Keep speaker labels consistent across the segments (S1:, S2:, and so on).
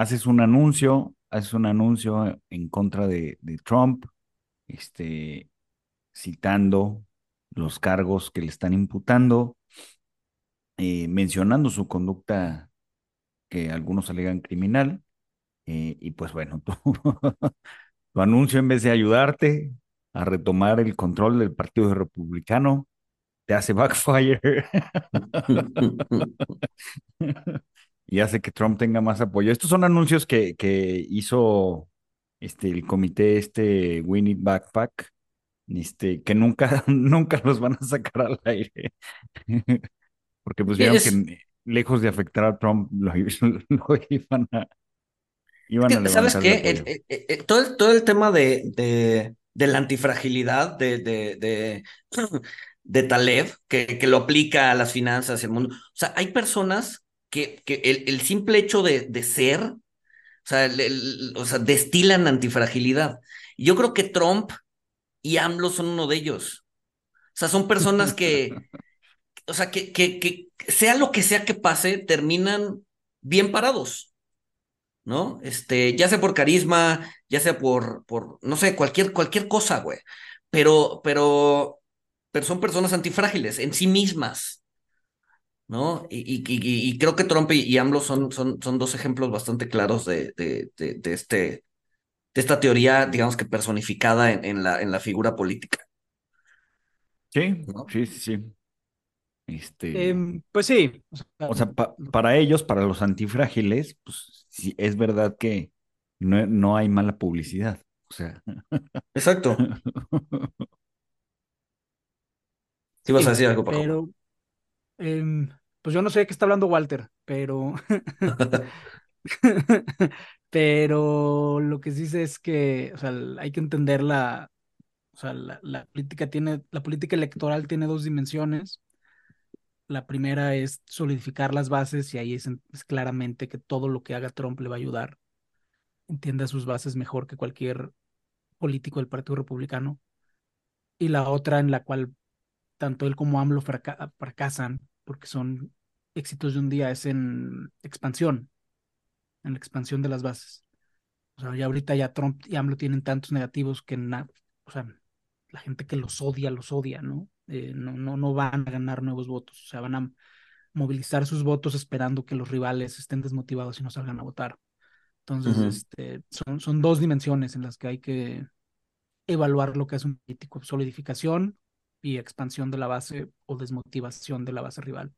S1: haces un anuncio, haces un anuncio en contra de, de Trump, este, citando los cargos que le están imputando, eh, mencionando su conducta que algunos alegan criminal. Eh, y pues bueno, tu, tu anuncio en vez de ayudarte a retomar el control del Partido Republicano, te hace backfire y hace que Trump tenga más apoyo. Estos son anuncios que, que hizo este, el comité, este We Need Backpack, este, que nunca, nunca los van a sacar al aire. Porque pues vieron que lejos de afectar a Trump, lo, iban a, iban a
S2: ¿Sabes qué? todo, el, todo el tema de, de, de la antifragilidad de, de, de, de Taleb, que, que, lo aplica a las finanzas, el mundo. O sea, hay personas que, el, simple hecho de, de ser, o sea, o sea, destilan antifragilidad. Yo creo que Trump y AMLO son uno de ellos. O sea, son personas que, o sea, que, que, que sea lo que sea que pase, terminan bien parados, ¿no? Este, ya sea por carisma, ya sea por, por no sé, cualquier, cualquier cosa, güey. Pero, pero, pero son personas antifrágiles en sí mismas, ¿no? Y, y, y creo que Trump y, AMLO son, son, son dos ejemplos bastante claros de, de, de, este, de esta teoría, digamos que personificada en, en, la, en la figura política.
S1: Sí, sí, sí, sí. Este,
S3: em, pues sí.
S1: O sea, para ellos, para los antifrágiles, pues sí, es verdad que no, no hay mala publicidad. O sea.
S2: Exacto. Sí, vas a decir algo,
S3: Pero, em, pues yo no sé de qué está hablando Walter, pero. pero lo que sí sé es que, o sea, hay que entender la. O sea, la, la política tiene, la política electoral tiene dos dimensiones la primera es solidificar las bases y ahí es, claramente que todo lo que haga Trump le va a ayudar. Entienda sus bases mejor que cualquier político del Partido Republicano. Y la otra en la cual tanto él como AMLO fracasan porque son éxitos de un día es en expansión, en la expansión de las bases. O sea, ya ahorita ya Trump y AMLO tienen tantos negativos que o sea, la gente que los odia, los odia, ¿no? Eh, no, no, no van a ganar nuevos votos, o sea, van a movilizar sus votos esperando que los rivales estén desmotivados y no salgan a votar. Entonces, este, son, son dos dimensiones en las que hay que evaluar lo que es un político, solidificación y expansión de la base o desmotivación de la base rival.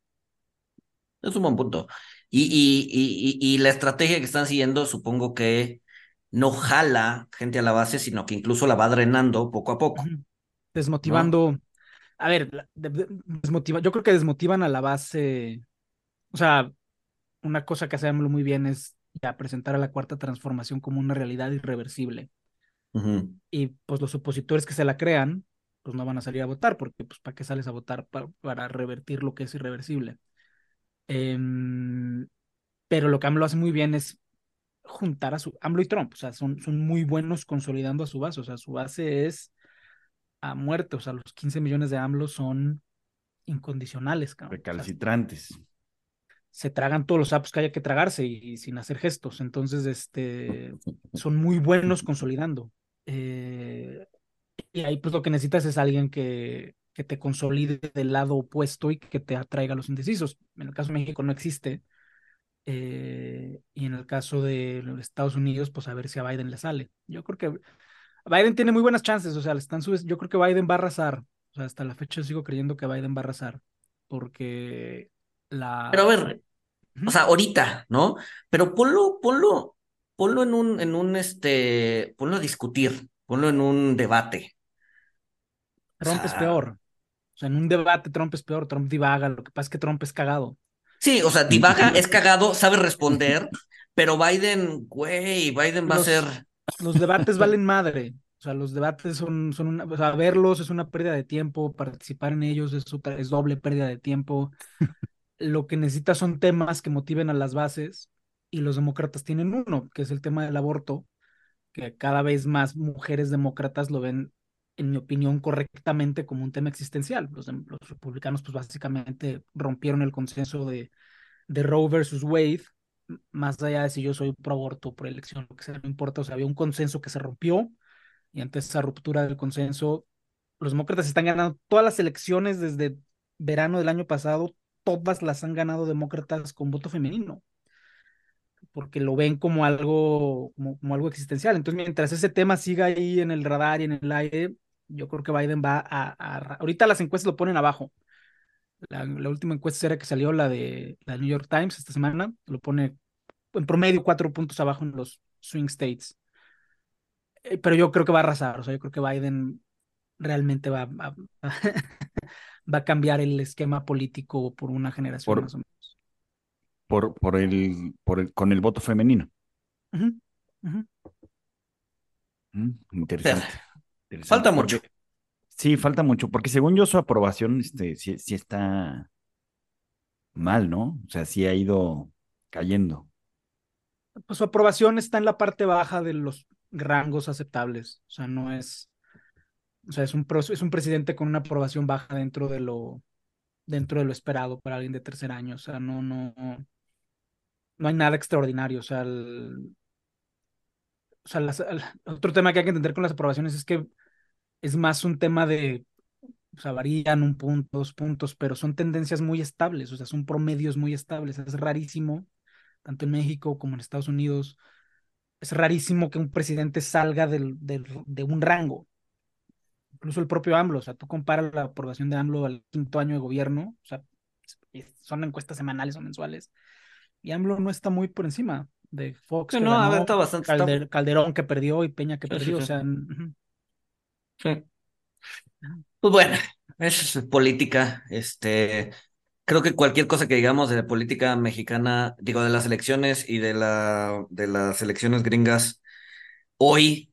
S2: Es un buen punto. Y, y, y, y, la estrategia que están siguiendo, supongo que no jala gente a la base, sino que incluso la va drenando poco a poco.
S3: Desmotivando a ver, desmotiva, yo creo que desmotivan a la base, o sea, una cosa que hacemos muy bien es ya presentar a la cuarta transformación como una realidad irreversible. Y pues los opositores que se la crean, pues no van a salir a votar, porque pues ¿para qué sales a votar para, revertir lo que es irreversible? Em, pero lo que AMLO hace muy bien es juntar a su, AMLO y Trump, o sea, son, son muy buenos consolidando a su base, o sea, su base es a muerte. O sea, los 15 millones de AMLO son incondicionales, cabrón.
S1: Recalcitrantes.
S3: se tragan todos los sapos que haya que tragarse y, sin hacer gestos. Entonces, este, son muy buenos consolidando. Eh, y ahí, pues, lo que necesitas es alguien que, que te consolide del lado opuesto y que te atraiga a los indecisos. En el caso de México no existe. Eh, y en el caso de los Estados Unidos, pues a ver si a Biden le sale. Yo creo que Biden tiene muy buenas chances, o sea, le están yo creo que Biden va a arrasar. O sea, hasta la fecha sigo creyendo que Biden va a arrasar. Porque la.
S2: Pero a ver, o sea, ahorita, ¿no? Pero ponlo, ponlo, ponlo en un, en un, este, ponlo a discutir, ponlo en un debate.
S3: Trump es peor. O sea, en un debate Trump es peor, Trump divaga, lo que pasa es que Trump es cagado.
S2: Sí, o sea, divaga, es cagado, sabe responder, pero Biden, güey, Biden va a ser...
S3: Los debates valen madre. O sea, los debates son, son una, o sea, verlos es una pérdida de tiempo, participar en ellos es, es doble pérdida de tiempo. Lo que necesita son temas que motiven a las bases y los demócratas tienen uno, que es el tema del aborto, que cada vez más mujeres demócratas lo ven, en mi opinión, correctamente como un tema existencial. Los, republicanos, pues básicamente rompieron el consenso de, Roe versus Wade, más allá de si yo soy pro aborto, por elección, lo que sea, no importa, o sea, había un consenso que se rompió y ante esa ruptura del consenso, los demócratas están ganando todas las elecciones desde verano del año pasado, todas las han ganado demócratas con voto femenino, porque lo ven como algo, como, algo existencial. Entonces, mientras ese tema siga ahí en el radar y en el aire, yo creo que Biden va a... ahorita las encuestas lo ponen abajo. La, última encuesta era que salió, la de la New York Times esta semana, lo pone en promedio cuatro puntos abajo en los swing states. Eh, pero yo creo que va a arrasar, o sea, yo creo que Biden realmente va, va, va a cambiar el esquema político por una generación
S1: por,
S3: más o menos.
S1: Por, por, el, por el, con el voto femenino. Mm, interesante,
S2: Falta mucho.
S1: sí, falta mucho, porque según yo su aprobación este, sí, sí está mal, ¿no? O sea, sí ha ido cayendo.
S3: Pues su aprobación está en la parte baja de los rangos aceptables. O sea, no es. O sea, es un, es un presidente con una aprobación baja dentro de lo dentro de lo esperado para alguien de tercer año. O sea, no, no, no hay nada extraordinario. O sea, el, o sea otro tema que hay que entender con las aprobaciones es que es más un tema de, o sea, varían un punto, dos puntos, pero son tendencias muy estables, o sea, son promedios muy estables. Es rarísimo, tanto en México como en Estados Unidos, es rarísimo que un presidente salga del, de un rango. Incluso el propio AMLO, o sea, tú comparas la aprobación de AMLO al quinto año de gobierno, o sea, son encuestas semanales o mensuales, y AMLO no está muy por encima de Fox.
S2: no, bastante.
S3: Calderón que perdió y Peña que perdió, o sea.
S2: Sí. Pues bueno, eso es política. Este, creo que cualquier cosa que digamos de la política mexicana, digo, de las elecciones y de, la, de las elecciones gringas, hoy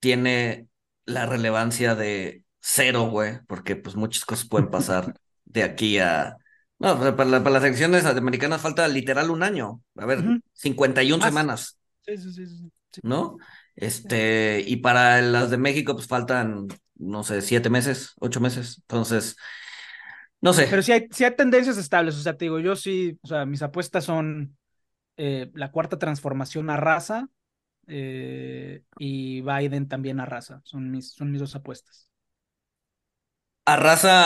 S2: tiene la relevancia de cero, güey, porque pues muchas cosas pueden pasar de aquí a... No, para, para las elecciones americanas falta literal un año. A ver, 51 semanas.
S3: Sí, sí, sí, sí,
S2: ¿No? Este, y para las de México, pues faltan, no sé, siete meses, ocho meses. Entonces, no sé.
S3: Pero sí hay, hay tendencias estables, o sea, te digo, yo sí, o sea, mis apuestas son eh, la cuarta transformación a raza eh, y Biden también a raza, son mis, son mis dos apuestas.
S2: ¿A raza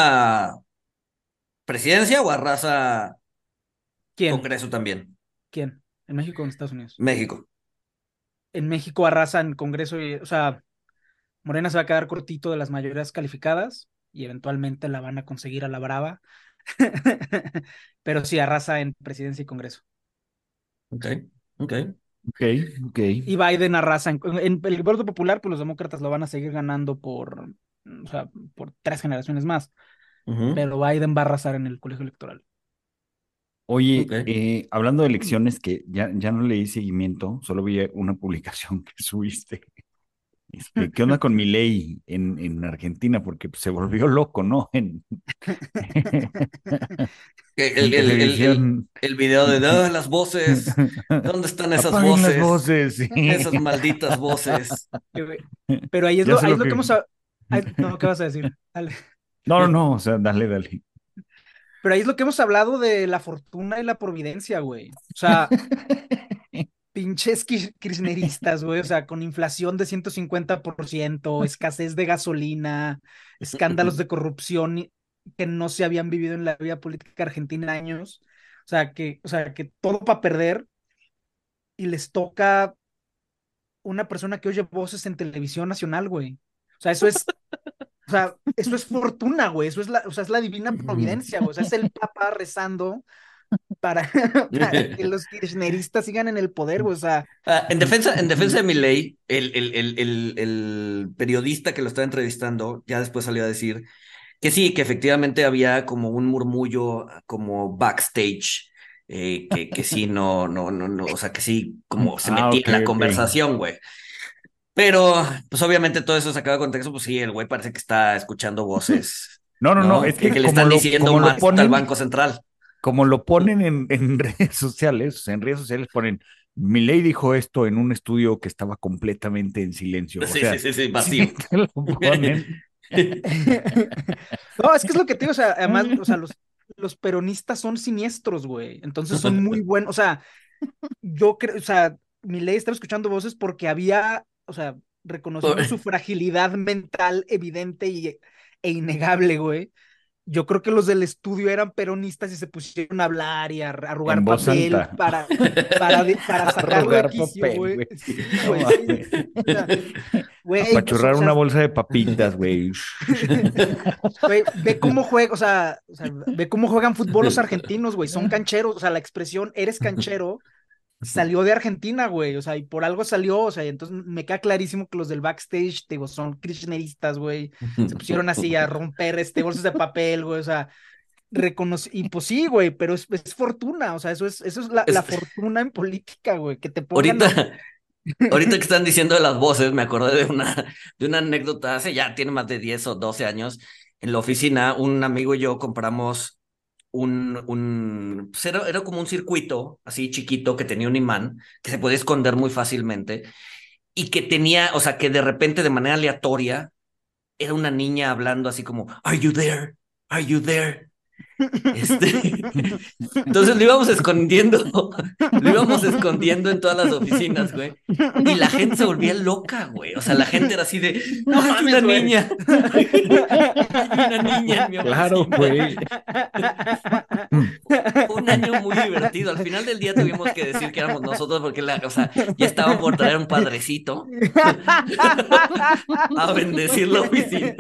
S2: presidencia o a raza
S3: ¿Quién?
S2: Congreso también?
S3: ¿Quién? ¿En México o en Estados Unidos?
S2: México.
S3: En México arrasa en Congreso, y, o sea, Morena se va a quedar cortito de las mayorías calificadas, y eventualmente la van a conseguir a la brava. Pero sí, arrasa en presidencia y Congreso.
S2: Ok, ok.
S1: Ok, ok.
S3: Y Biden arrasa en, el voto popular, pues los demócratas lo van a seguir ganando por, o sea, por tres generaciones más. Pero Biden va a arrasar en el colegio electoral.
S1: Oye, eh, hablando de elecciones que ya, ya no leí seguimiento, solo vi una publicación que subiste este, ¿Qué onda con mi ley en, en Argentina? Porque pues, se volvió loco, ¿no? En...
S2: el, el, el, video de todas las voces, ¿dónde están esas voces?
S1: Las voces
S2: Esas malditas voces.
S3: Pero ahí es, lo, ahí es lo que hemos... no, ¿qué vas a decir? Dale.
S1: No, no, no, o sea, dale, dale.
S3: Pero ahí es lo que hemos hablado de la fortuna y la providencia, güey. O sea, pinches kirchneristas, güey, o sea, con inflación de 150%, escasez de gasolina, escándalos de corrupción que no se habían vivido en la vida política argentina años. O sea, que, o sea, que todo para perder y les toca una persona que oye voces en televisión nacional, güey. O sea, eso es, o sea, eso es fortuna, güey. Eso es la, o sea, es la divina providencia, güey. O sea, es el Papa rezando para, para que los kirchneristas sigan en el poder, güey. O sea,
S2: Ah, en defensa, en defensa de mi ley, el, el, el, el, el periodista que lo estaba entrevistando ya después salió a decir que sí, que efectivamente había como un murmullo como backstage, eh, que, que sí, no, no, no, no, o sea, que sí, como se
S1: Ah,
S2: metía en la conversación, güey. Pero, pues obviamente todo eso sacado de contexto, pues sí, el güey parece que está escuchando voces,
S1: No, no, no,
S2: ¿no?
S1: es que,
S2: que le están
S1: lo-
S2: diciendo más al
S1: ponen-
S2: Banco Central.
S1: como lo ponen en, en redes sociales, en redes sociales ponen, Milei dijo esto en un estudio que estaba completamente en silencio. O
S2: Sí,
S1: sea,
S2: sí, sí, sí, vacío.
S1: sí te lo ponen.
S3: no, es que es lo que te digo, o sea, además, o sea, los, los peronistas son siniestros, güey. Entonces son muy buenos, o sea, yo creo, o sea, mi ley estaba escuchando voces porque había, o sea, reconociendo su fragilidad mental evidente y, e innegable, güey. Yo creo que los del estudio eran peronistas y se pusieron a hablar y a arrugar papel para, para, de- para sacarlo de
S1: Arrugar
S3: quicio,
S1: papel,
S3: güey.
S1: güey.
S3: Sí,
S1: No
S3: güey,
S1: mames.
S3: sí. O sea, güey, pues,
S1: Apachurrar
S3: o sea,
S1: una bolsa de papitas, güey.
S3: Güey, ve cómo juega, o sea, o sea, ve cómo juegan fútbol los argentinos, güey, son cancheros, o sea, la expresión eres canchero salió de Argentina, güey, o sea, y por algo salió, o sea, y entonces me queda clarísimo que los del backstage, te digo, son kirchneristas, güey, se pusieron así a romper este bolsas de papel, güey, o sea, reconocí, y pues sí, güey, pero es, es fortuna, o sea, eso es, eso es la, la
S2: Es-
S3: fortuna en política, güey, que te pongan
S2: Ahorita, ahorita que están diciendo de las voces, me acordé de una, de una anécdota hace ya, tiene más de 10 o 12 años. En la oficina, un amigo y yo compramos un, un, pues era, era como un circuito así chiquito que tenía un imán que se podía esconder muy fácilmente y que tenía, o sea, que de repente de manera aleatoria era una niña hablando así como, Are you there? Are you there? Este, entonces lo íbamos escondiendo, lo íbamos escondiendo en todas las oficinas, güey. Y la gente se volvía loca, güey. O sea, la gente era así de, no
S3: mames,
S2: mames, una
S3: güey".
S2: niña. Hay una niña en mi
S1: Claro,
S2: oficina.
S1: güey.
S2: Fue un año muy divertido. Al final del día tuvimos que decir que éramos nosotros porque la, o sea, ya estaban por traer un padrecito a bendecir la oficina.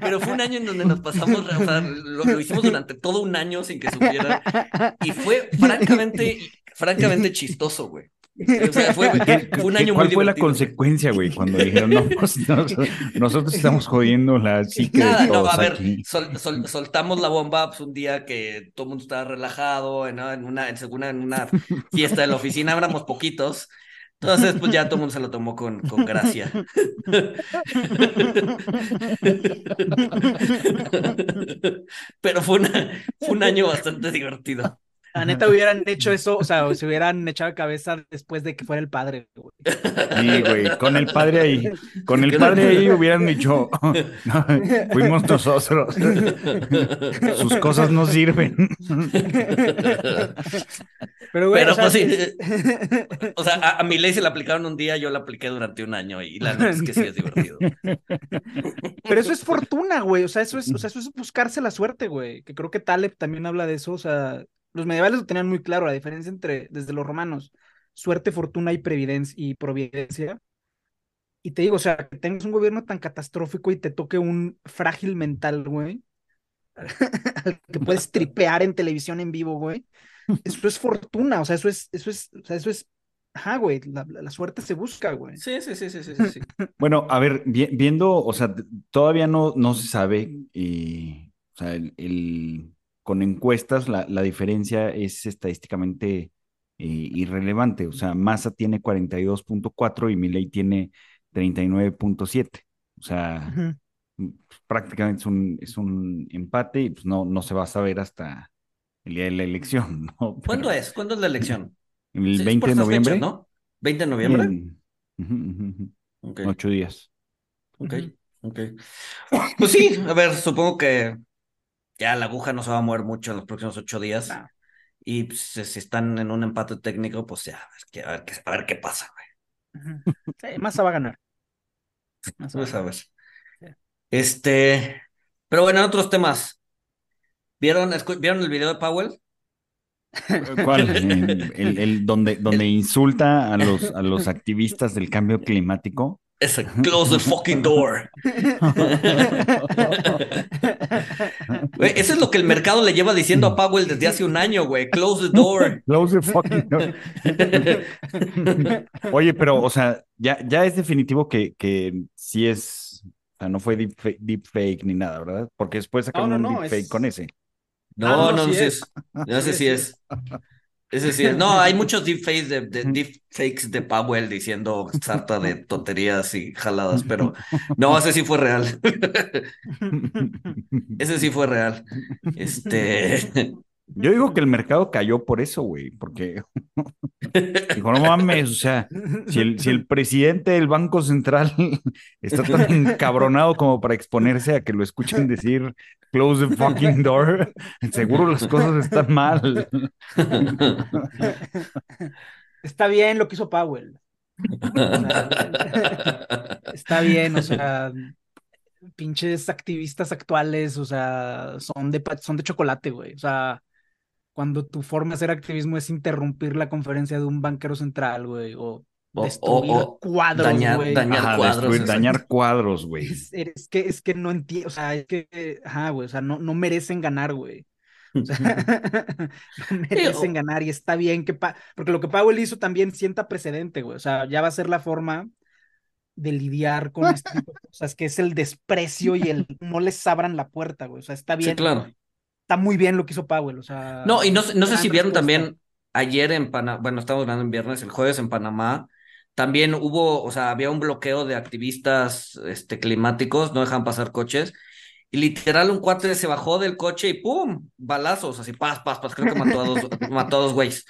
S2: Pero fue un año en donde nos pasamos, o sea, lo, lo hicimos durante todo un año sin que supieran. Y fue francamente, francamente chistoso, güey. O sea, fue, fue un año
S1: ¿Cuál
S2: muy
S1: fue la consecuencia, güey, cuando dijeron, no, pues, nos- nosotros estamos jodiendo la psique
S2: Nada,
S1: de
S2: no,
S1: todos
S2: a ver,
S1: aquí?
S2: sol- sol- soltamos la bomba pues, un día que todo el mundo estaba relajado, ¿no? en una, en una, en una fiesta de la oficina, éramos poquitos. Entonces, pues ya todo el mundo se lo tomó con, con gracia. Pero fue, una, fue un año bastante divertido.
S3: La neta hubieran hecho eso, o sea, se hubieran echado cabeza después de que fuera el padre, güey.
S1: Sí, güey, con el padre ahí, con el padre ahí hubieran dicho, "No, fuimos nosotros, sus cosas no sirven.
S3: Pero, güey,
S2: Pero
S3: o sea,
S2: pues sí, o sea, a, a mi ley se la aplicaron un día, yo la apliqué durante un año y la neta es que sí es divertido.
S3: Pero eso es fortuna, güey. O sea, eso es, o sea, eso es buscarse la suerte, güey. Que creo que Taleb también habla de eso. O sea, los medievales lo tenían muy claro, la diferencia entre, desde los romanos, suerte, fortuna y previdencia y providencia. Y te digo, o sea, que tengas un gobierno tan catastrófico y te toque un frágil mental, güey. al que puedes tripear en televisión en vivo, güey. Eso es fortuna, o sea, eso es, eso es, o sea, eso es, ajá, güey, la, la- la suerte se busca, güey.
S2: Sí, sí, sí, sí, sí, sí.
S1: Bueno, a ver, vi- viendo, o sea, todavía no, no se sabe, y, o sea, el, el- con encuestas la, la diferencia es estadísticamente eh, irrelevante, o sea, Massa tiene 42.4 y Milei tiene 39.7, o sea, mm, prácticamente es un, es un empate y pues no, no se va a saber hasta el día de la elección, ¿no?
S2: ¿Cuándo es? ¿Cuándo es la elección?
S1: El
S2: Sí, es
S1: 20
S2: por
S1: de noviembre.
S2: fechas, ¿no? ¿20 de noviembre?
S1: En- Ocho días.
S2: ok, ok. Pues sí, a ver, supongo que ya la aguja no se va a mover mucho en los próximos ocho días.
S3: No.
S2: Y pues, si están en un empate técnico, pues ya, a ver qué, a ver qué, a ver qué pasa, güey.
S3: Sí, Massa va a ganar. Massa va a
S2: Pues
S3: ganar. Sí.
S2: Este, pero bueno, en otros temas. ¿Vieron, ¿Vieron el video de Powell?
S1: ¿Cuál? El, el, donde, donde insulta a los, a los activistas del cambio climático.
S2: Es close the fucking door. eso es lo que el mercado le lleva diciendo a Powell desde hace un año, güey. Close the door.
S1: Close the fucking door. Oye, pero, o sea, ya, ya es definitivo que, que sí es, o sea, no fue deep, fake, ni nada, ¿verdad? Porque después sacaron un deep fake con ese.
S2: No, no, no, sé es. No sé si es. Ese sí No, hay muchos deepfakes de, de, deepfakes de Powell diciendo sarta de tonterías y jaladas, pero no, ese sí fue real. ese sí fue real. Este.
S1: Yo digo que el mercado cayó por eso, güey, porque dijo, no mames, o sea, si el, si el presidente del Banco Central está tan encabronado como para exponerse a que lo escuchen decir close the fucking door, seguro las cosas están mal.
S3: Está bien lo que hizo Powell. está bien, o sea, pinches activistas actuales, o sea, son de, son de chocolate, güey. O sea, cuando tu forma de hacer activismo es interrumpir la conferencia de un banquero central, güey, o destruir cuadros,
S2: dañar, dañar cuadros,
S1: dañar cuadros, güey.
S3: Es, que es que no entiendo, o sea, es que, ajá, güey, o sea, no, no merecen ganar, güey. O sea, no merecen ganar y está bien que, porque lo que Powell hizo también sienta precedente, güey, o sea, ya va a ser la forma de lidiar con este tipo de cosas, que es el desprecio y el no les abran la puerta, güey, o sea, está bien.
S2: Sí, claro
S3: está muy bien lo que hizo Powell, o sea.
S2: No, y no, no sé si vieron también ayer en Panamá, bueno, estamos hablando en viernes, el jueves en Panamá, también hubo, o sea, había un bloqueo de activistas este, climáticos, no dejan pasar coches, y literal un cuate se bajó del coche y ¡pum! balazos, así, paz, paz, paz, creo que mató a dos, mató a dos güeyes.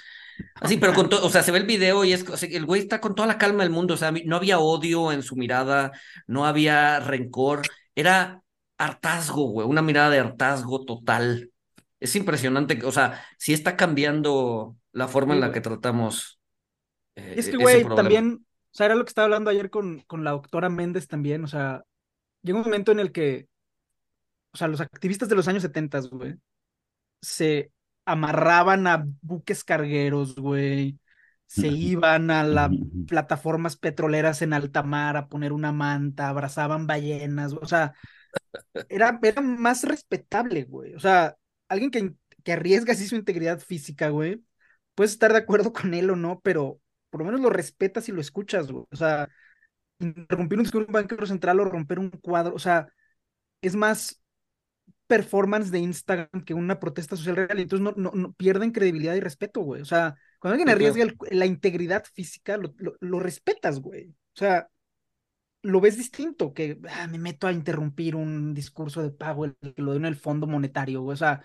S2: Así, pero con todo, o sea, se ve el video y es, el güey está con toda la calma del mundo, o sea, no había odio en su mirada, no había rencor, era hartazgo, güey, una mirada de hartazgo total. Es impresionante, o sea, sí está cambiando la forma en la que tratamos.
S3: Eh, es que, güey, también, o sea, era lo que estaba hablando ayer con, con la doctora Méndez también, o sea, llega un momento en el que, o sea, los activistas de los años 70, güey, se amarraban a buques cargueros, güey, se iban a las plataformas petroleras en alta mar a poner una manta, abrazaban ballenas, o sea, era, era más respetable, güey. O sea, alguien que, que arriesga así su integridad física, güey, puedes estar de acuerdo con él o no, pero por lo menos lo respetas y lo escuchas, güey. O sea, interrumpir un banquero central o romper un cuadro, o sea, es más performance de Instagram que una protesta social real, entonces no, no, no pierden credibilidad y respeto, güey. O sea, cuando alguien arriesga la integridad física, lo, lo, lo respetas, güey. O sea, lo ves distinto, que ah, me meto a interrumpir un discurso de Powell, que lo de en el Fondo Monetario, güey. O sea,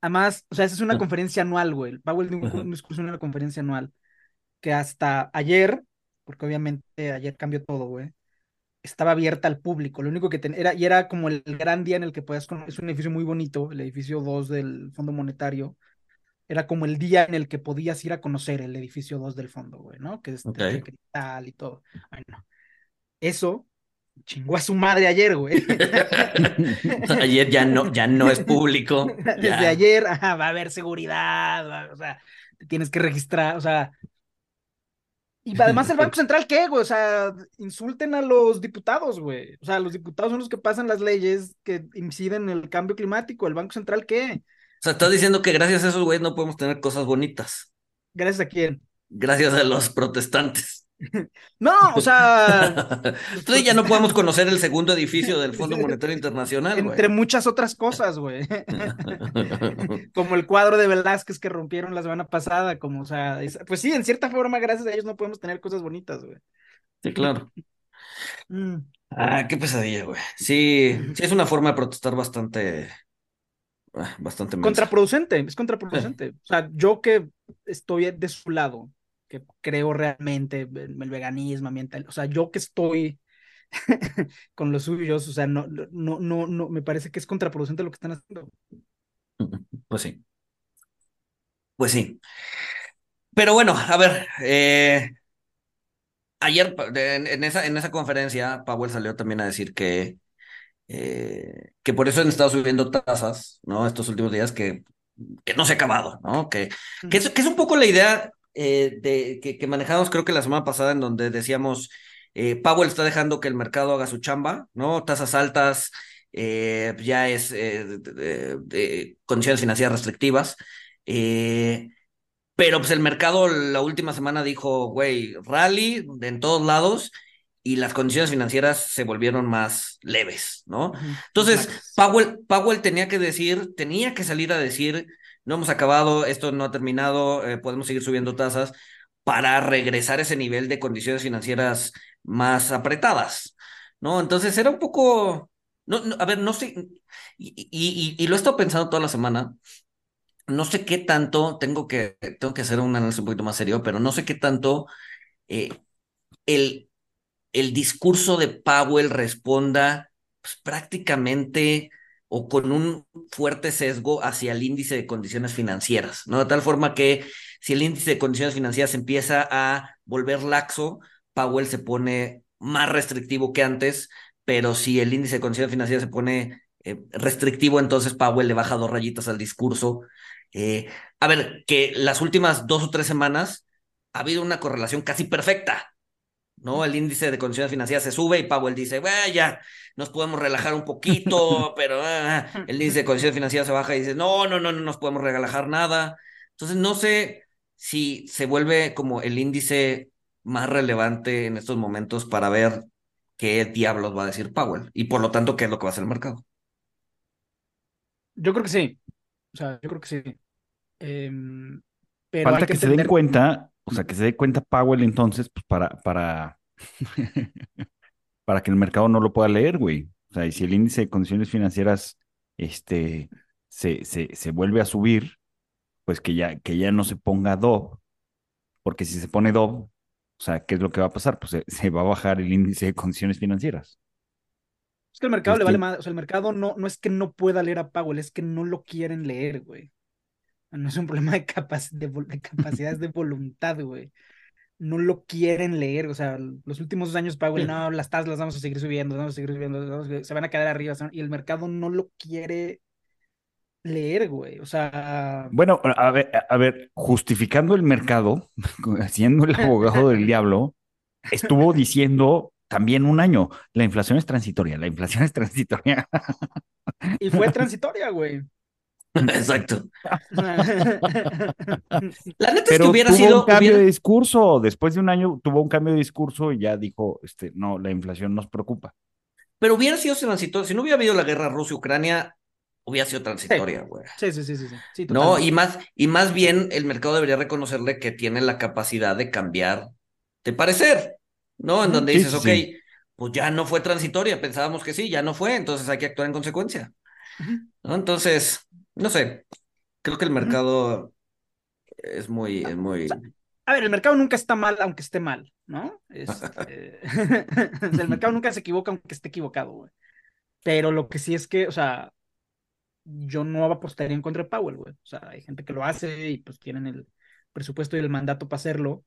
S3: además, o sea, esa es una conferencia anual, güey. Powell dio un, discurso en una conferencia anual, que hasta ayer, porque obviamente ayer cambió todo, güey, estaba abierta al público. Lo único que tenía, era, y era como el gran día en el que podías conocer, es un edificio muy bonito, el edificio 2 del Fondo Monetario. Era como el día en el que podías ir a conocer el edificio 2 del fondo, güey, ¿no? Que es okay. cristal y todo. Bueno, eso chingó a su madre ayer, güey.
S2: ayer ya no, ya no es público.
S3: Desde ayer va a haber seguridad, o sea, te tienes que registrar, o sea. Y además el Banco Central, ¿qué, güey? O sea, insulten a los diputados, güey. O sea, los diputados son los que pasan las leyes que inciden en el cambio climático. ¿El Banco Central qué?
S2: O sea, estás diciendo que gracias a esos güeyes no podemos tener cosas bonitas.
S3: ¿Gracias a quién?
S2: Gracias a los protestantes.
S3: No, o sea.
S2: Entonces ya no podemos conocer el segundo edificio del Fondo Monetario Internacional.
S3: Entre muchas otras cosas, güey. como el cuadro de Velázquez que rompieron la semana pasada, como, o sea, pues sí, en cierta forma, gracias a ellos no podemos tener cosas bonitas, güey.
S2: Sí, claro. Mm. Ah, qué pesadilla, güey. Sí, sí, es una forma de protestar bastante. Ah, bastante
S3: contraproducente, es contraproducente. O sea, yo que estoy de su lado, que creo realmente en el veganismo ambiental, o sea, yo que estoy con los suyos, o sea, no, no, no, no, me parece que es contraproducente lo que están haciendo.
S2: Pues sí. Pues sí. Pero bueno, a ver, eh, ayer en, esa, en esa conferencia, Powell salió también a decir que eh, que por eso han estado subiendo tasas, ¿no? Estos últimos días que, que no se ha acabado, ¿no? Que, que, es, que es un poco la idea eh, de, que, que, manejamos creo que la semana pasada en donde decíamos, eh, Powell está dejando que el mercado haga su chamba, ¿no? Tasas altas, eh, ya es de, de, condiciones financieras restrictivas. pero pues el mercado la última semana dijo, güey, rally en todos lados y las condiciones financieras se volvieron más leves, ¿no? Entonces, Powell, Powell tenía que decir, tenía que salir a decir, no hemos acabado, esto no ha terminado, eh, podemos seguir subiendo tasas para regresar a ese nivel de condiciones financieras más apretadas, ¿no? Entonces era un poco, no, a ver, no sé, y, lo he estado pensando toda la semana, no sé qué tanto, tengo que, tengo que hacer un análisis un poquito más serio, pero no sé qué tanto eh, el, el discurso de Powell responda pues, prácticamente o con un fuerte sesgo hacia el índice de condiciones financieras, ¿no? De tal forma que si el índice de condiciones financieras empieza a volver laxo, Powell se pone más restrictivo que antes, pero si el índice de condiciones financieras se pone eh, restrictivo, entonces Powell le baja dos rayitas al discurso. Eh, a ver, que las últimas dos o tres semanas ha habido una correlación casi perfecta, ¿no? El índice de condiciones financieras se sube y Powell dice, vaya, nos podemos relajar un poquito, pero ah, el índice de condiciones financieras se baja y dice, no, no, no, no nos podemos relajar nada. Entonces, no sé si se vuelve como el índice más relevante en estos momentos para ver qué diablos va a decir Powell y por lo tanto qué es lo que va a hacer el mercado.
S3: Yo creo que sí. O sea, yo creo que sí. Eh, pero
S1: Falta que, que se den cuenta, o sea, que se dé cuenta Powell entonces, pues para, para para que el mercado no lo pueda leer, güey. O sea, y si el índice de condiciones financieras este, se, se, se vuelve a subir, pues que ya, que ya no se ponga DOB, porque si se pone DOB, o sea, ¿qué es lo que va a pasar? Pues se, se va a bajar el índice de condiciones financieras.
S3: Es que el mercado este... le vale más, o sea, el mercado no, no es que no pueda leer a Powell, es que no lo quieren leer, güey. No es un problema de, capac de, de capacidades de voluntad, güey no lo quieren leer. O sea, los últimos dos años, Powell, no, las tasas las vamos a seguir subiendo, vamos a seguir subiendo, se van a quedar arriba. Y el mercado no lo quiere leer, güey. O sea.
S1: Bueno, a ver, a ver, justificando el mercado, siendo el abogado del diablo, estuvo diciendo también un año, la inflación es transitoria, la inflación es transitoria.
S3: Y fue transitoria, güey.
S2: Exacto. La neta
S1: Pero
S2: es que hubiera
S1: tuvo
S2: sido.
S1: un cambio
S2: hubiera-
S1: de discurso. Después de un año tuvo un cambio de discurso y ya dijo, este, no, la inflación nos preocupa.
S2: Pero hubiera sido transitoria. Si no hubiera habido la guerra Rusia-Ucrania, hubiera sido transitoria, güey.
S3: Sí, sí, sí, sí. sí. sí
S2: No, y más, y más bien el mercado debería reconocerle que tiene la capacidad de cambiar de parecer, ¿no? En donde
S1: sí,
S2: dices,
S1: sí,
S2: ok, pues ya no fue transitoria, pensábamos que sí, ya no fue, entonces hay que actuar en consecuencia. Entonces, no sé, creo que el mercado es muy, es muy...
S3: A ver, el mercado nunca está mal, aunque esté mal, ¿no? Este, el mercado nunca se equivoca, aunque esté equivocado, güey. Pero lo que sí es que, o sea, yo no apostaría en contra de Powell, güey. O sea, hay gente que lo hace y pues tienen el presupuesto y el mandato para hacerlo,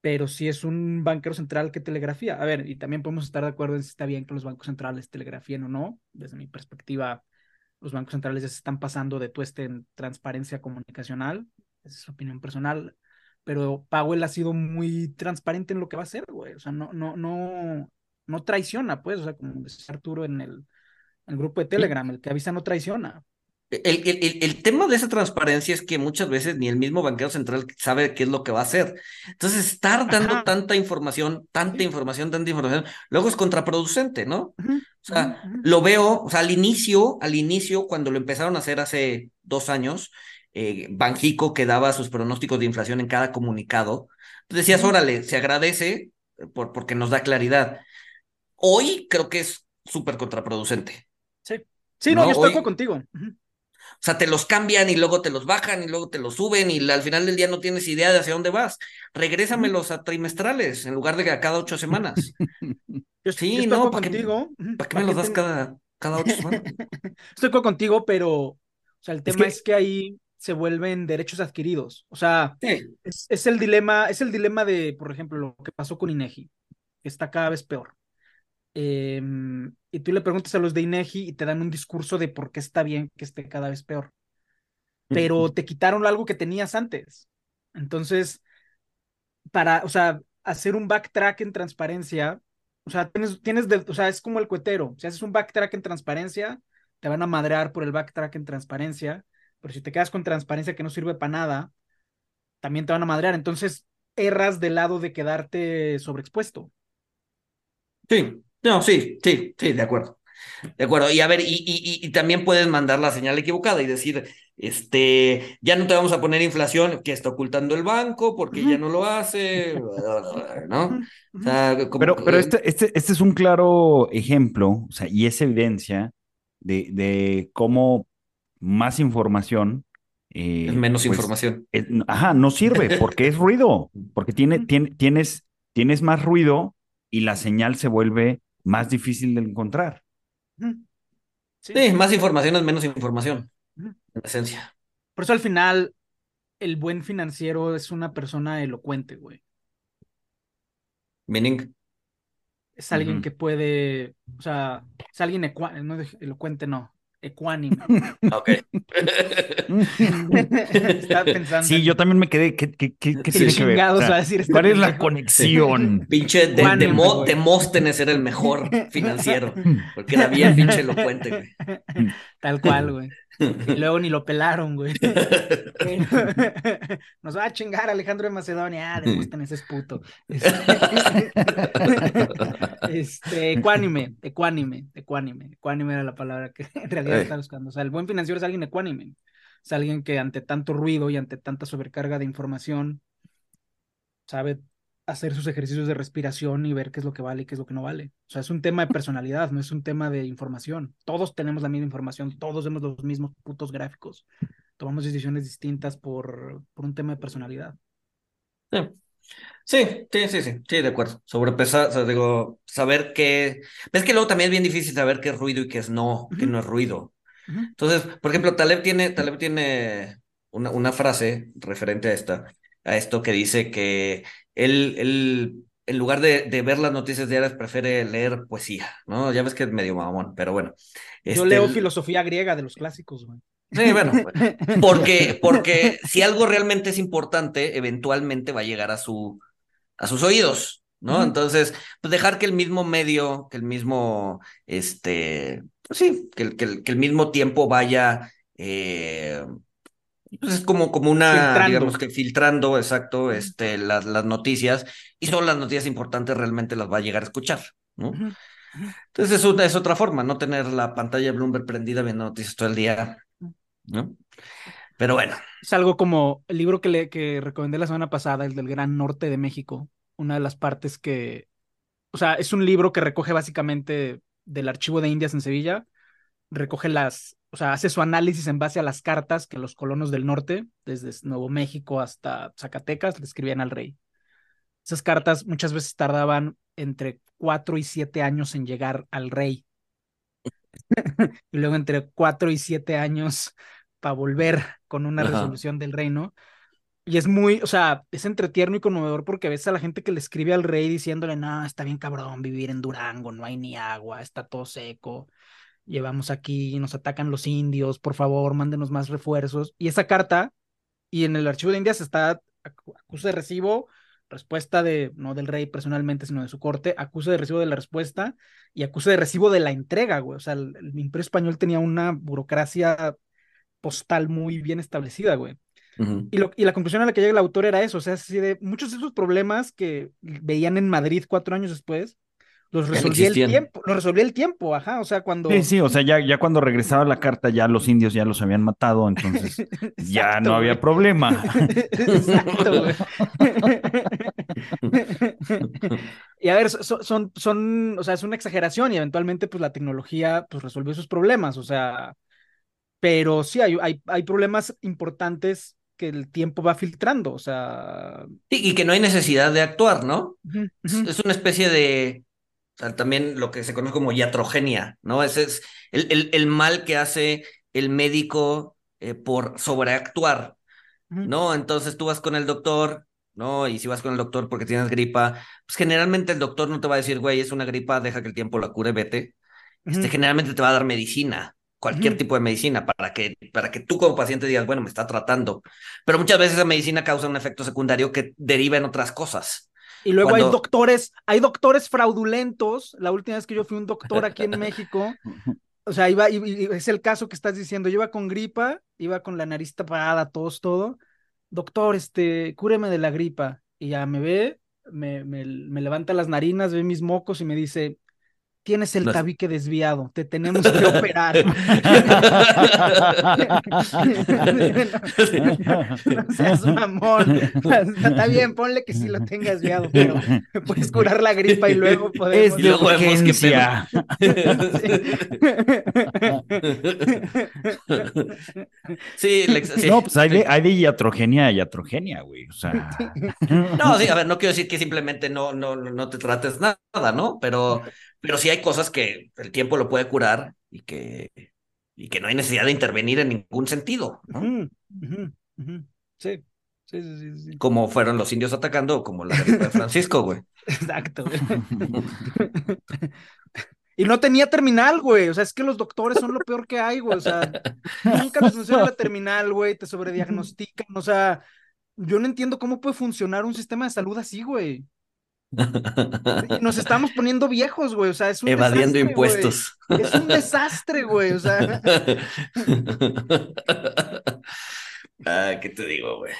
S3: pero sí es un banquero central que telegrafía. A ver, y también podemos estar de acuerdo en si está bien que los bancos centrales telegrafíen o no. Desde mi perspectiva, los bancos centrales ya se están pasando de tueste en transparencia comunicacional. Esa es su opinión personal. Pero Powell ha sido muy transparente en lo que va a hacer, güey. O sea, no, no, no, no traiciona, pues. O sea, como decía Arturo en el, el grupo de Telegram, el que avisa no traiciona.
S2: El, el, el, tema de esa transparencia es que muchas veces ni el mismo banquero central sabe qué es lo que va a hacer. Entonces, estar dando
S3: Ajá.
S2: tanta información, tanta información, tanta información, luego es contraproducente, ¿no? O sea, lo veo, o sea, al inicio, al inicio, cuando lo empezaron a hacer hace dos años, eh, Banjico que daba sus pronósticos de inflación en cada comunicado, decías, órale, se agradece eh, por, porque nos da claridad. Hoy creo que es súper contraproducente.
S3: Sí. Sí, no,
S2: No,
S3: yo estoy
S2: hoy-
S3: contigo.
S2: O sea, te los cambian y luego te los bajan y luego te los suben y al final del día no tienes idea de hacia dónde vas. Regrésamelos a trimestrales en lugar de a cada ocho semanas.
S3: Yo,
S2: Sí,
S3: yo estoy
S2: no,
S3: acuerdo
S2: ¿para qué-
S3: contigo.
S2: ¿Para qué
S3: ¿Para
S2: me los das
S3: ten-
S2: cada, cada ocho semanas?
S3: Estoy contigo, pero, o sea, el tema
S1: que-
S3: es que ahí se vuelven derechos adquiridos. O sea,
S2: Sí.
S3: es, es el dilema, es el dilema de, por ejemplo, lo que pasó con INEGI, que está cada vez peor. Em, y tú le preguntas a los de INEGI y te dan un discurso de por qué está bien que esté cada vez peor. Pero te quitaron algo que tenías antes. Entonces, para, o sea, hacer un backtrack en transparencia, o sea, tienes, tienes de, o sea, es como el cuetero. Si haces un backtrack en transparencia, te van a madrear por el backtrack en transparencia. Pero si te quedas con transparencia que no sirve para nada, también te van a madrear. Entonces, erras del lado de quedarte sobreexpuesto.
S2: Sí, no, sí, sí, sí, de acuerdo. De acuerdo, y a ver, y, y, y, también puedes mandar la señal equivocada y decir, este, ya no te vamos a poner inflación que está ocultando el banco porque ya no lo hace, ¿no? O sea,
S1: pero, pero este, este, este es un claro ejemplo, o sea, y es evidencia de, de cómo más información
S2: eh, es menos pues, información.
S1: ajá, no sirve porque es ruido, porque tiene, tiene, tienes, tienes más ruido y la señal se vuelve más difícil de encontrar.
S2: Sí, más información es menos información, en esencia.
S3: Por eso al final, el buen financiero es una persona elocuente, güey.
S2: Meaning.
S3: Es alguien que puede, o sea, es alguien no elocuente, no, ecuánime.
S2: Ok.
S3: Estaba pensando.
S1: Sí, yo también me quedé. ¿Qué, qué, qué, qué tiene que ver? O sea, decir este ¿Cuál es la conexión?
S2: Pinche de, de, Mo, Demóstenes era el mejor financiero. Porque era bien pinche elocuente, güey.
S3: Tal cual, güey. Y luego ni lo pelaron, güey. Nos va a chingar Alejandro de Macedonia. Ah, Demóstenes es puto. Este, este, ecuánime, ecuánime, ecuánime. Ecuánime era la palabra que en realidad estaba buscando. O sea, el buen financiero es alguien ecuánime. Es alguien que ante tanto ruido y ante tanta sobrecarga de información sabe hacer sus ejercicios de respiración y ver qué es lo que vale y qué es lo que no vale. O sea, es un tema de personalidad, no es un tema de información. Todos tenemos la misma información, todos vemos los mismos putos gráficos. Tomamos decisiones distintas por, por un tema de personalidad.
S2: Sí. Sí, sí, sí, sí, sí, de acuerdo. Sobrepesar, o sea, digo, saber qué. Ves que luego también es bien difícil saber qué es ruido y qué es no, qué no es ruido. Entonces, por ejemplo, Taleb tiene, Taleb tiene una, una frase referente a esta, a esto que dice que él, él en lugar de, de, ver las noticias diarias, prefiere leer poesía, ¿no? Ya ves que es medio mamón, pero bueno.
S3: Yo este, leo filosofía griega de los clásicos, güey.
S2: Sí, bueno, porque, porque si algo realmente es importante, eventualmente va a llegar a, su, a sus oídos, ¿no? Entonces, pues dejar que el mismo medio, que el mismo, este, pues sí, que, que, que el mismo tiempo vaya eh, pues es como, como una, digamos que filtrando, exacto, este, las, las noticias, y solo las noticias importantes realmente las va a llegar a escuchar, ¿no? Entonces es, es otra forma, no tener la pantalla de Bloomberg prendida viendo noticias todo el día, ¿no? Pero bueno.
S3: Es algo como el libro que, le, que recomendé la semana pasada, el del Gran Norte de México, una de las partes que, o sea, es un libro que recoge básicamente del archivo de Indias en Sevilla, recoge las, o sea, hace su análisis en base a las cartas que los colonos del norte, desde Nuevo México hasta Zacatecas, le escribían al rey. Esas cartas muchas veces tardaban entre cuatro y siete años en llegar al rey. y luego entre cuatro y siete años para volver con una resolución del reino. Y es muy, o sea, es entretierno y conmovedor porque ves a la gente que le escribe al rey diciéndole, no, está bien cabrón vivir en Durango, no hay ni agua, está todo seco llevamos aquí, nos atacan los indios, por favor, mándenos más refuerzos. Y esa carta, y en el archivo de Indias está acusa de recibo, respuesta de, no del rey personalmente, sino de su corte, acusa de recibo de la respuesta y acusa de recibo de la entrega, güey. O sea, el, Imperio Español tenía una burocracia postal muy bien establecida, güey. y, lo, y, la conclusión a la que llega el autor era eso, o sea, así de muchos de esos problemas que veían en Madrid cuatro años después, los resolvía el tiempo, los resolvía el tiempo, ajá, o sea, cuando...
S1: Sí, sí, o sea, ya, ya cuando regresaba la carta ya los indios ya los habían matado, entonces ya no había problema. Exacto,
S3: y a ver, son, son, o sea, es una exageración y eventualmente pues la tecnología pues resolvió sus problemas, o sea, pero sí hay, hay, hay problemas importantes que el tiempo va filtrando, o sea...
S2: y que no hay necesidad de actuar, ¿no? es una especie de también lo que se conoce como iatrogenia, ¿no? Ese es el, el, mal que hace el médico eh, por sobreactuar, ¿no? Entonces tú vas con el doctor, ¿no? Y si vas con el doctor porque tienes gripa, pues generalmente el doctor no te va a decir, güey, es una gripa, deja que el tiempo la cure, vete. Este, generalmente te va a dar medicina, cualquier tipo de medicina, para que, para que tú como paciente digas, bueno, me está tratando. Pero muchas veces esa medicina causa un efecto secundario que deriva en otras cosas.
S3: Y luego hay doctores, hay doctores fraudulentos. La última vez que yo fui un doctor aquí en México, o sea, iba, y, y es el caso que estás diciendo, yo iba con gripa, iba con la nariz tapada, tos, todo. Doctor, este, cúreme de la gripa. Y ya me ve, me, me, me levanta las narinas, ve mis mocos y me dice, tienes el
S2: No
S3: tabique desviado, te tenemos que operar. No seas mamón. Está bien, ponle que sí lo tengas desviado, pero puedes curar la gripa y luego podemos.
S1: Es de urgencia.
S2: sí, Lex- sí.
S1: No, pues hay de, hay de iatrogenia a iatrogenia, güey. O sea.
S2: No, sí, a ver, no quiero decir que simplemente no, no, no te trates nada, ¿no? Pero, pero sí hay cosas que el tiempo lo puede curar y que, y que no hay necesidad de intervenir en ningún sentido, ¿no?
S3: Sí, sí, sí, sí, sí.
S2: Como fueron los indios atacando, o como la gripe de Francisco, güey.
S3: Exacto. güey. Y no tenía terminal, güey. O sea, es que los doctores son lo peor que hay, güey. O sea, nunca te funcionan la terminal, güey. Te sobrediagnostican. O sea, yo no entiendo cómo puede funcionar un sistema de salud así, güey. Nos estamos poniendo viejos, güey. O sea, es un
S2: Evadiendo
S3: desastre, güey.
S2: impuestos.
S3: Es un desastre, güey. O sea,
S2: Ah, ¿qué te digo, güey?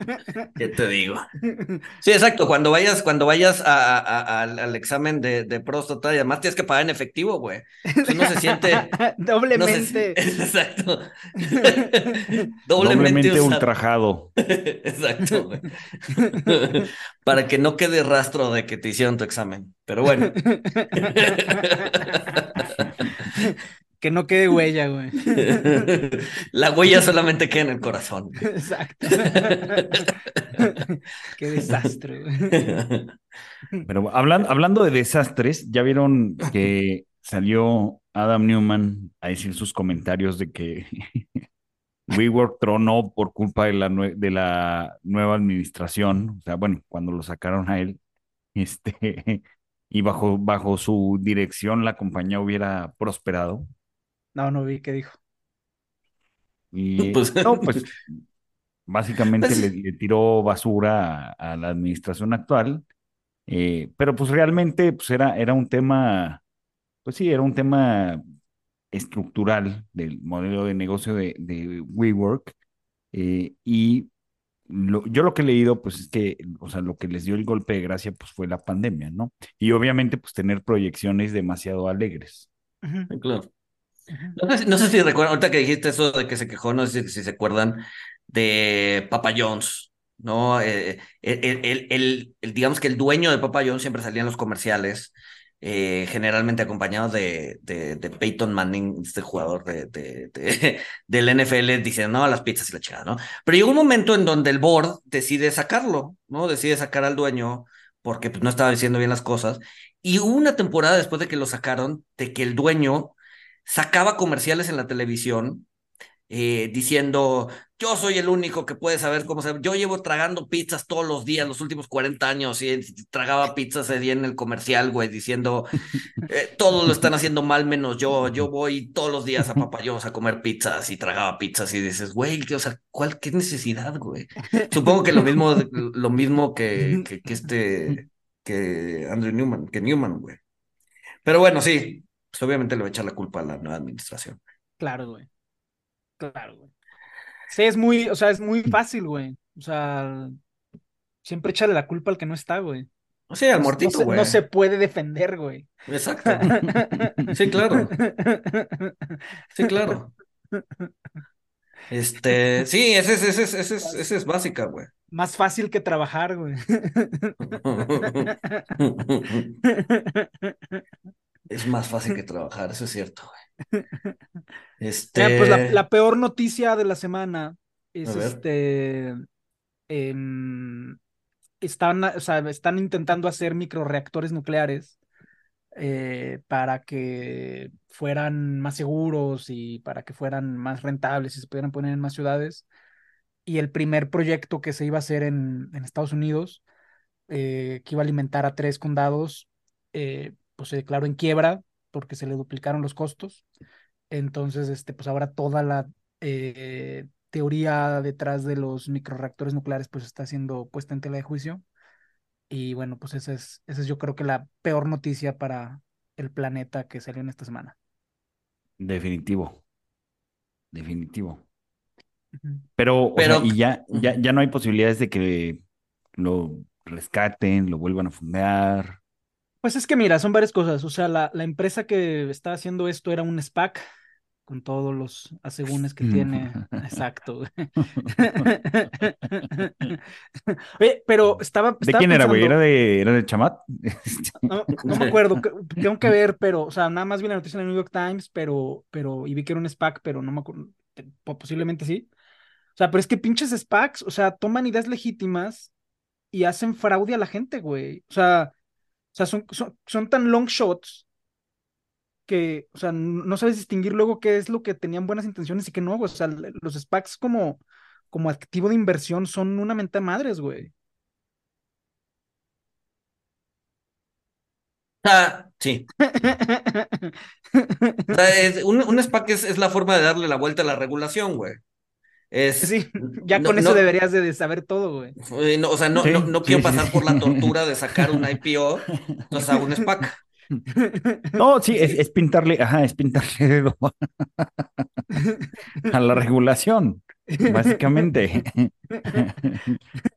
S2: ¿Qué te digo? Sí, exacto. Cuando vayas, cuando vayas a- a- a- al, al examen de, de próstata y además tienes que pagar en efectivo, güey. Si no se siente. no se-
S3: doblemente.
S2: exacto. Doblemente,
S1: Doblemente
S2: usado.
S1: ultrajado.
S2: Exacto, güey. Para que no quede rastro de que te hicieron tu examen. Pero bueno.
S3: Que no quede huella, güey.
S2: La huella solamente queda en el corazón.
S3: Exacto. Qué desastre, güey.
S1: Pero hablando, hablando de desastres, ya vieron que salió Adam Newman a decir sus comentarios de que WeWork tronó por culpa de la, nue- de la nueva administración. O sea, bueno, cuando lo sacaron a él, este, y bajo, bajo su dirección la compañía hubiera prosperado.
S3: No, no vi qué dijo.
S1: Y
S2: Pues-
S1: no, pues básicamente
S2: Pues-
S1: le, le tiró basura a, a la administración actual, eh, pero pues realmente pues era, era un tema, pues sí, era un tema estructural del modelo de negocio de, de WeWork. eh, y lo- yo lo que he leído, pues es que, o sea, lo que les dio el golpe de gracia, pues fue la pandemia, ¿no? Y obviamente, pues tener proyecciones demasiado alegres.
S2: Claro. No sé, si- no sé si recuerdan, ahorita que dijiste eso de que se quejó, no sé si, se acuerdan de Papa John's, ¿no? Eh, el, el- el- el- digamos que el dueño de Papa John's siempre salía en los comerciales, eh, generalmente acompañado de, de, de Peyton Manning, este jugador de, de, de- del NFL, diciendo, no, las pizzas y la chingada, ¿no? Pero llegó un momento en donde el board decide sacarlo, ¿no? Decide sacar al dueño porque pues, no estaba diciendo bien las cosas. Y una temporada después de que lo sacaron, de que el dueño sacaba comerciales en la televisión eh, diciendo, yo soy el único que puede saber cómo se... Yo llevo tragando pizzas todos los días, los últimos 40 años, y tragaba pizzas ese día en el comercial, güey, diciendo, eh, todos lo están haciendo mal menos yo, yo voy todos los días a Papayos a comer pizzas y tragaba pizzas y dices, güey, o sea, ¿cuál, qué necesidad, güey? Supongo que lo mismo, lo mismo que, que, que este, que Andrew Newman, que Newman, güey. Pero bueno, sí, pues obviamente le va a echar la culpa a la nueva administración.
S3: Claro, güey. Claro, güey. Sí, es muy, o sea, es muy fácil, güey. O sea, siempre échale la culpa al que no está, güey.
S2: Sí, al
S3: No-
S2: muertito,
S3: no
S2: güey.
S3: no se puede defender, güey.
S2: Exacto. Sí, claro. Sí, claro. Este, sí, ese es, ese es, ese es, ese es básica, güey.
S3: Más fácil que trabajar, güey.
S2: Es más fácil que trabajar, eso es cierto, güey. Este,
S3: Mira, pues la, la peor noticia de la semana es este. em, están, o sea, están intentando hacer microreactores nucleares eh, para que fueran más seguros y para que fueran más rentables y se pudieran poner en más ciudades. y el primer proyecto que se iba a hacer en, en Estados Unidos, eh, que iba a alimentar a tres condados, eh, pues se declaró en quiebra porque se le duplicaron los costos. Entonces, este, pues ahora toda la eh, teoría detrás de los microreactores nucleares pues está siendo puesta en tela de juicio. Y bueno, pues esa es, esa es yo creo que la peor noticia para el planeta que salió en esta semana.
S1: Definitivo. Definitivo. Pero, o
S2: Pero-
S1: sea, y ya, ya, ya no hay posibilidades de que lo rescaten, lo vuelvan a fundar.
S3: Pues es que mira, son varias cosas. O sea, la, la empresa que está haciendo esto era un SPAC con todos los asegúnes que tiene. Exacto. Oye, pero estaba,
S1: ¿De
S3: estaba
S1: quién era, güey? ¿Era de, era de Chamat?
S3: No, no me acuerdo, tengo que ver, pero, o sea, nada más vi la noticia en el New York Times, pero, pero, y vi que era un SPAC, pero no me acuerdo, te- po- posiblemente sí. O sea, pero es que pinches SPACs, o sea, toman ideas legítimas y hacen fraude a la gente, güey. O sea, o sea, son, son, son tan long shots que, o sea, no sabes distinguir luego qué es lo que tenían buenas intenciones y qué no, güey. O sea, los SPACs como, como activo de inversión son una mente de madres, güey.
S2: Ah, sí. O sea, es- un, un SPAC es, es la forma de darle la vuelta a la regulación, güey. Es,
S3: Sí, ya
S2: no-
S3: con eso
S2: no-
S3: deberías de saber todo, güey.
S2: no, o sea, no,
S1: Sí,
S2: no, quiero
S1: sí,
S2: pasar
S1: sí.
S2: por la tortura de sacar un IPO, entonces hago un SPAC.
S1: No, sí, es, es pintarle, ajá, es pintarle dedo a la regulación, básicamente.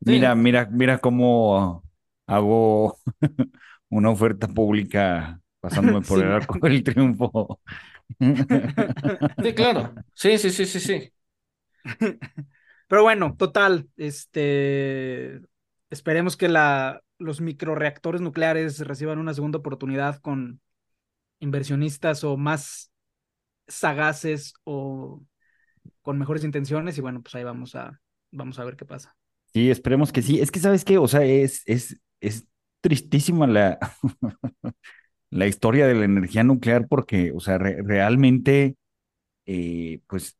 S1: Mira, mira, mira cómo hago una oferta pública pasándome por
S3: Sí.
S1: el arco del triunfo.
S2: Sí, claro. Sí, sí, sí, sí, sí.
S3: Pero bueno, total, este, esperemos que la, los microreactores nucleares reciban una segunda oportunidad con inversionistas o más sagaces o con mejores intenciones y bueno, pues ahí vamos a, vamos a ver qué pasa.
S1: Sí, esperemos que sí. Es que, ¿sabes qué? O sea, es, es, es tristísima la, la historia de la energía nuclear porque, o sea, re- realmente, eh, pues,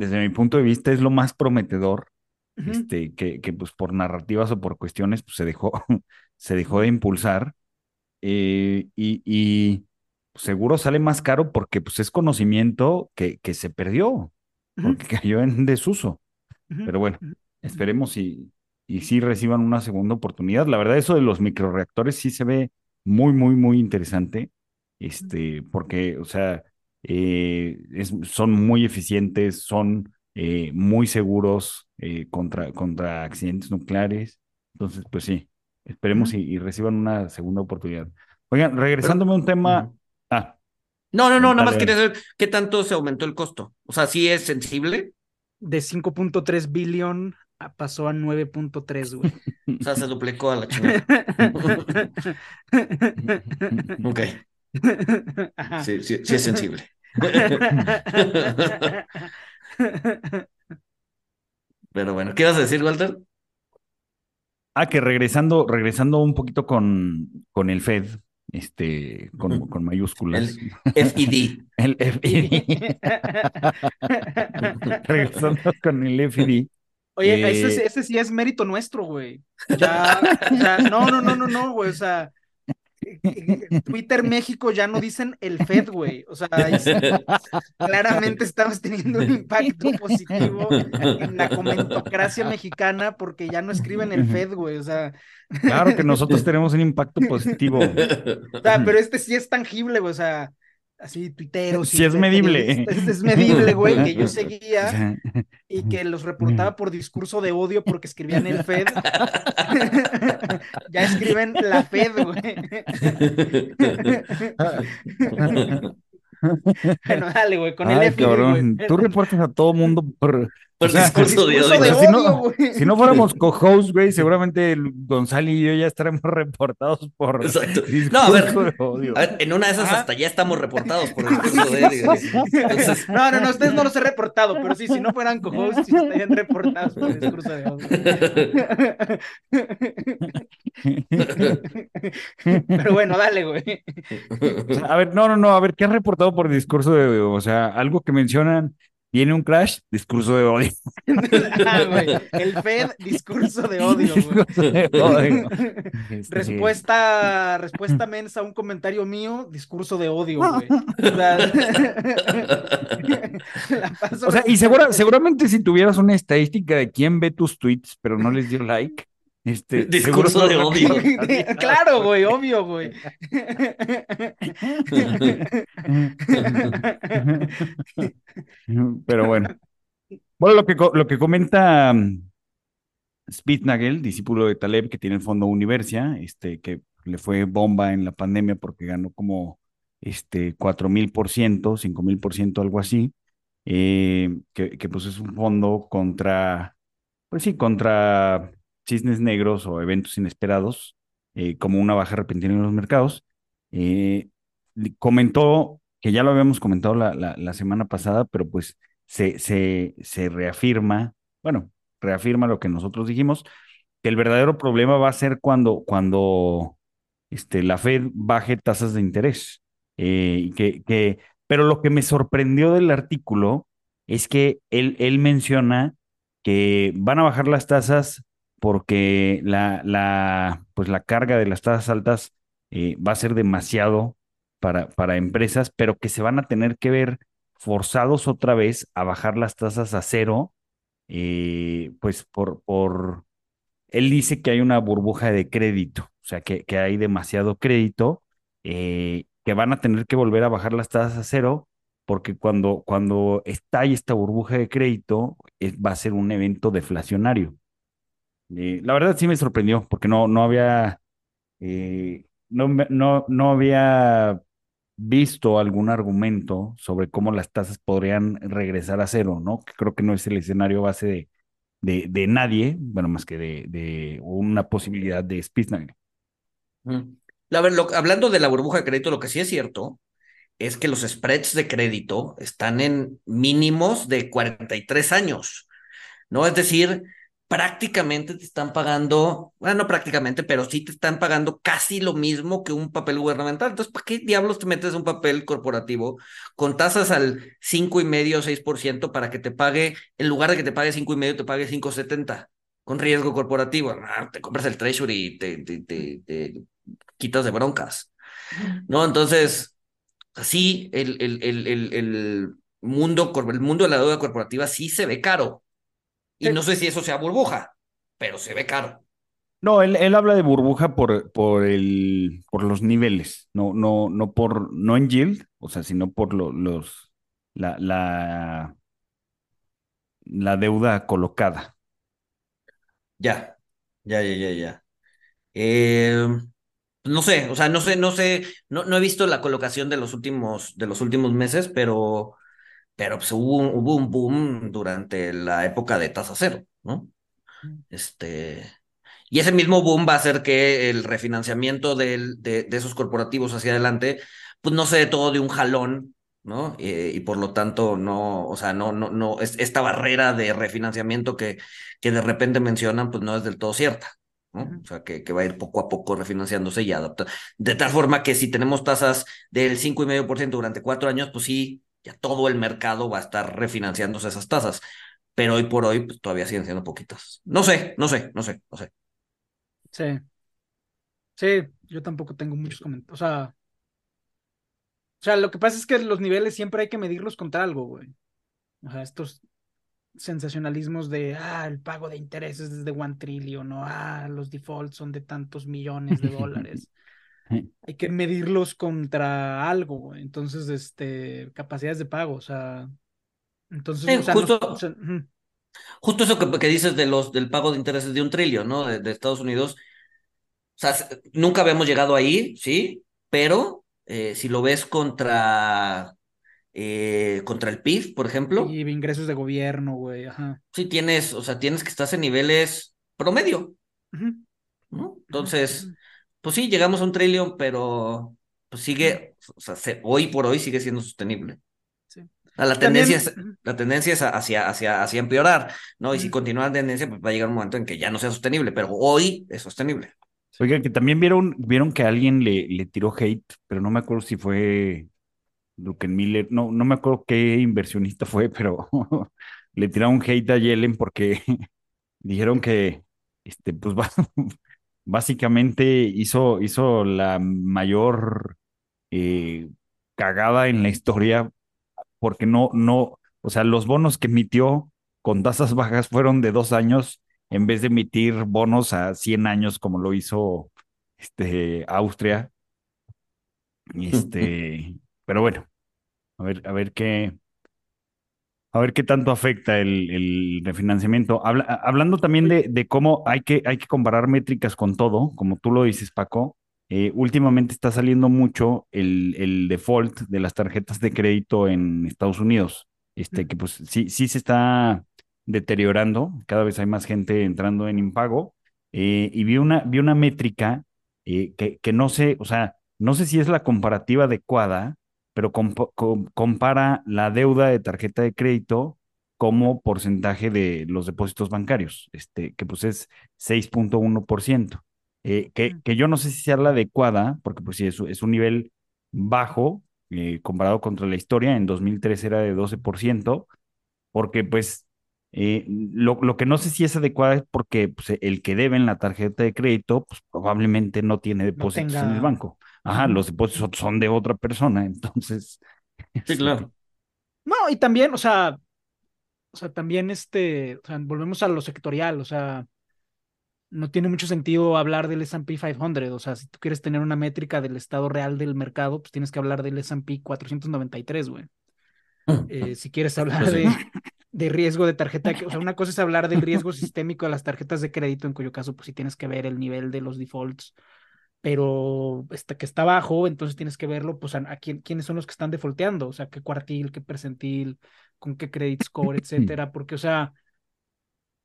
S1: desde mi punto de vista es lo más prometedor, este, que, que pues por narrativas o por cuestiones, pues se dejó, se dejó de impulsar. eh, y, y seguro sale más caro porque pues es conocimiento que, que se perdió, porque cayó en desuso. Pero bueno, esperemos y, y sí reciban una segunda oportunidad. La verdad, eso de los microreactores sí se ve muy, muy, muy interesante. Este, porque, o sea, eh, es- son muy eficientes, son eh, muy seguros eh, contra, contra accidentes nucleares. Entonces, pues sí, esperemos y, y reciban una segunda oportunidad. Oigan, regresándome a un tema. Ah,
S2: No, no, no, nada más quería saber qué tanto se aumentó el costo. O sea, sí es sensible,
S3: De 5.3 billón a- pasó a 9.3, güey.
S2: o sea, se duplicó a la chingada. Ok. sí, sí, sí es sensible. Pero bueno, ¿qué ibas a decir, Walter?
S1: Ah, que regresando, regresando un poquito con, con el Fed, este, con, con mayúsculas.
S2: El FED.
S1: El FED. regresando con el FED.
S3: Oye, ese,
S1: Eh,
S3: sí- ese sí es mérito nuestro, güey. Ya, o sea, no, no, no, no, no, güey. O sea, Twitter México ya no dicen el Fed, güey. O sea, ahí sí, claramente estamos teniendo un impacto positivo en la comentocracia mexicana porque ya no escriben el Fed, güey. O sea,
S1: Claro que nosotros tenemos un impacto positivo.
S3: o sea, pero este sí es tangible, güey. O sea, así tuiteros.
S1: Sí
S3: y
S1: es medible.
S3: Este es medible, güey, que yo seguía y que los reportaba por discurso de odio porque escribían el Fed. ya escriben la Fed, güey. bueno, dale, güey, con
S1: Ay,
S3: el FID,
S1: cabrón, tú reportas a todo mundo por,
S2: Por
S1: o sea,
S2: discurso de
S3: Discurso
S2: odio.
S3: de
S1: Si no-
S3: güey.
S1: Si no fuéramos co-hosts, güey, seguramente Gonzalo y yo ya estaremos reportados por
S2: Exacto.
S1: discurso
S2: No, a ver,
S1: de odio.
S2: A ver, en una de esas
S3: Ajá.
S2: hasta ya estamos reportados por discurso de odio. Entonces,
S3: No, no, no, ustedes no los he reportado, pero sí, si no fueran co-hosts, sí estarían reportados por el discurso de odio. Pero bueno, dale, güey.
S1: O sea, a ver, no, no, no, a ver, ¿qué has reportado por discurso de odio? O sea, algo que mencionan Viene un crash, discurso de odio.
S3: Ah, güey, El Fed, discurso de odio, güey.
S1: Discurso de odio. Este,
S3: Respuesta, respuesta mensa a un comentario mío, discurso de odio, güey. O sea,
S1: O sea, y segura- seguramente si tuvieras una estadística de quién ve tus tweets, pero no les dio like, este,
S2: Discurso de odio.
S3: Claro, güey, obvio, güey.
S1: Pero bueno. Bueno, lo que, lo que comenta mm, Spitnagel, discípulo de Taleb, que tiene el fondo Universia, este, que le fue bomba en la pandemia porque ganó como este, 4 mil por ciento, 5 mil por ciento, algo así, eh, que, que pues es un fondo contra, pues sí, contra cisnes negros o eventos inesperados, eh, como una baja repentina en los mercados. Eh, comentó, que ya lo habíamos comentado la, la, semana pasada, pero pues se, se, se reafirma, bueno, reafirma lo que nosotros dijimos, que el verdadero problema va a ser cuando, cuando este, la Fed baje tasas de interés. Eh, que, que, pero lo que me sorprendió del artículo es que él, él menciona que van a bajar las tasas porque la, la, pues la carga de las tasas altas eh, va a ser demasiado para, para empresas, pero que se van a tener que ver forzados otra vez a bajar las tasas a cero, eh, pues por, por, él dice que hay una burbuja de crédito, o sea, que, que hay demasiado crédito, eh, que van a tener que volver a bajar las tasas a cero, porque cuando, cuando estalle esta burbuja de crédito, va a ser un evento deflacionario. Eh, la verdad sí me sorprendió, porque no, no había, eh, no, no, no había visto algún argumento sobre cómo las tasas podrían regresar a cero, ¿no? Que creo que no es el escenario base de, de, nadie, bueno, más que de, de una posibilidad de Spitznagel.
S2: Hablando de la burbuja de crédito, lo que sí es cierto es que los spreads de crédito están en mínimos de 43 años, ¿no? Es decir, prácticamente te están pagando, bueno, no prácticamente, pero sí te están pagando casi lo mismo que un papel gubernamental. Entonces, ¿para qué diablos te metes un papel corporativo con tasas al 5,5 o 6% para que te pague, en lugar de que te pague 5,5, te pague 5,70 con riesgo corporativo? Ah, te compras el treasury y te, te, te, te quitas de broncas, ¿no? Entonces, así el, el, el, el, el mundo, el mundo de la deuda corporativa sí se ve caro. Y no sé si eso sea burbuja, pero se ve caro.
S1: No, él, él habla de burbuja por, por, el, por los niveles, no, no, no, por, no en yield, o sea, sino por lo- los, la, la, la deuda colocada.
S2: Ya, ya, ya, ya, ya. Eh, no sé, o sea, no sé, no sé, no, no he visto la colocación de los últimos, de los últimos meses, pero, pero pues hubo, un- hubo un boom durante la época de tasa cero, ¿no? Este, y ese mismo boom va a hacer que el refinanciamiento del, de, de esos corporativos hacia adelante, pues no se dé todo de un jalón, ¿no? Eh, y por lo tanto, no, o sea, no, no, no, es, esta barrera de refinanciamiento que, que de repente mencionan, pues no es del todo cierta. O sea, que, que va a ir poco a poco refinanciándose y adaptando. De tal forma que si tenemos tasas del 5,5% durante cuatro años, pues sí, ya todo el mercado va a estar refinanciándose esas tasas pero hoy por hoy pues, todavía siguen siendo poquitas. No sé, no sé, no sé, no sé.
S3: Sí. Sí, yo tampoco tengo muchos comentarios. O sea, o sea, lo que pasa es que los niveles siempre hay que medirlos contra algo, güey. O sea, estos sensacionalismos de, ah, el pago de intereses es de one trillion, o ah, los defaults son de tantos millones de dólares. Hay que medirlos contra algo, güey. Entonces, este, capacidades de pago, o sea, entonces,
S2: Sí,
S3: o sea, no-
S2: justo-
S3: o sea, ujú.
S2: Justo eso que, que dices de los, del pago de intereses de un trillón, ¿no? De, de Estados Unidos. O sea, nunca habíamos llegado ahí, sí, pero eh, si lo ves contra, eh, contra el PIB, por ejemplo,
S3: Y ingresos de gobierno, güey, ajá.
S2: sí tienes, o sea, tienes que estar en niveles promedio. Entonces. Pues sí, llegamos a un trillón, pero pues sigue, o sea, se- hoy por hoy sigue siendo sostenible.
S3: Sí.
S2: la
S3: También-
S2: tendencia es, la tendencia es hacia, hacia, hacia empeorar, ¿no? Y si continúa la tendencia, pues va a llegar un momento en que ya no sea sostenible, pero hoy es sostenible.
S1: Oiga, que también vieron, vieron que alguien le, le tiró hate, pero no me acuerdo si fue Miller, no, no me acuerdo qué inversionista fue, pero le tiraron hate a Yellen porque dijeron que, este, pues básicamente hizo, hizo la mayor eh, cagada en la historia porque no, no, o sea, los bonos que emitió con tasas bajas fueron de dos años en vez de emitir bonos a 100 años como lo hizo este, Austria. Este, pero bueno, a ver, a ver qué, a ver qué tanto afecta el, refinanciamiento. hablando también de, cómo hay que, hay que comparar métricas con todo, como tú lo dices, Paco. Eh, últimamente está saliendo mucho el, el, default de las tarjetas de crédito en Estados Unidos, este, que pues sí, sí se está deteriorando, cada vez hay más gente entrando en impago, eh, y vi una, vi una métrica eh, que, que no sé, o sea, no sé si es la comparativa adecuada, pero compara la deuda de tarjeta de crédito como porcentaje de los depósitos bancarios, este, que pues es 6.1%, eh, que, que yo no sé si sea la adecuada, porque pues sí, es, es un nivel bajo eh, comparado contra la historia, en 2003 era de 12%, porque pues eh, lo, lo, que no sé si es adecuada es porque pues, el que debe en la tarjeta de crédito, pues probablemente no tiene depósitos en el banco. Ajá, los depósitos son de otra persona, entonces.
S2: Sí, este, claro.
S3: No, y también, o sea, o sea, también este, o sea, volvemos a lo sectorial, o sea, no tiene mucho sentido hablar del S&P 500, o sea, si tú quieres tener una métrica del estado real del mercado, pues tienes que hablar del S&P 493, güey. Eh, si quieres hablar pues de, de, riesgo de tarjeta, o sea, una cosa es hablar del riesgo sistémico de las tarjetas de crédito, en cuyo caso, pues sí tienes que ver el nivel de los defaults pero este, que está bajo, entonces tienes que verlo, pues a, quién, quiénes son los que están defaulteando, o sea, qué cuartil, qué percentil, con qué credit score, etcétera, porque, o sea,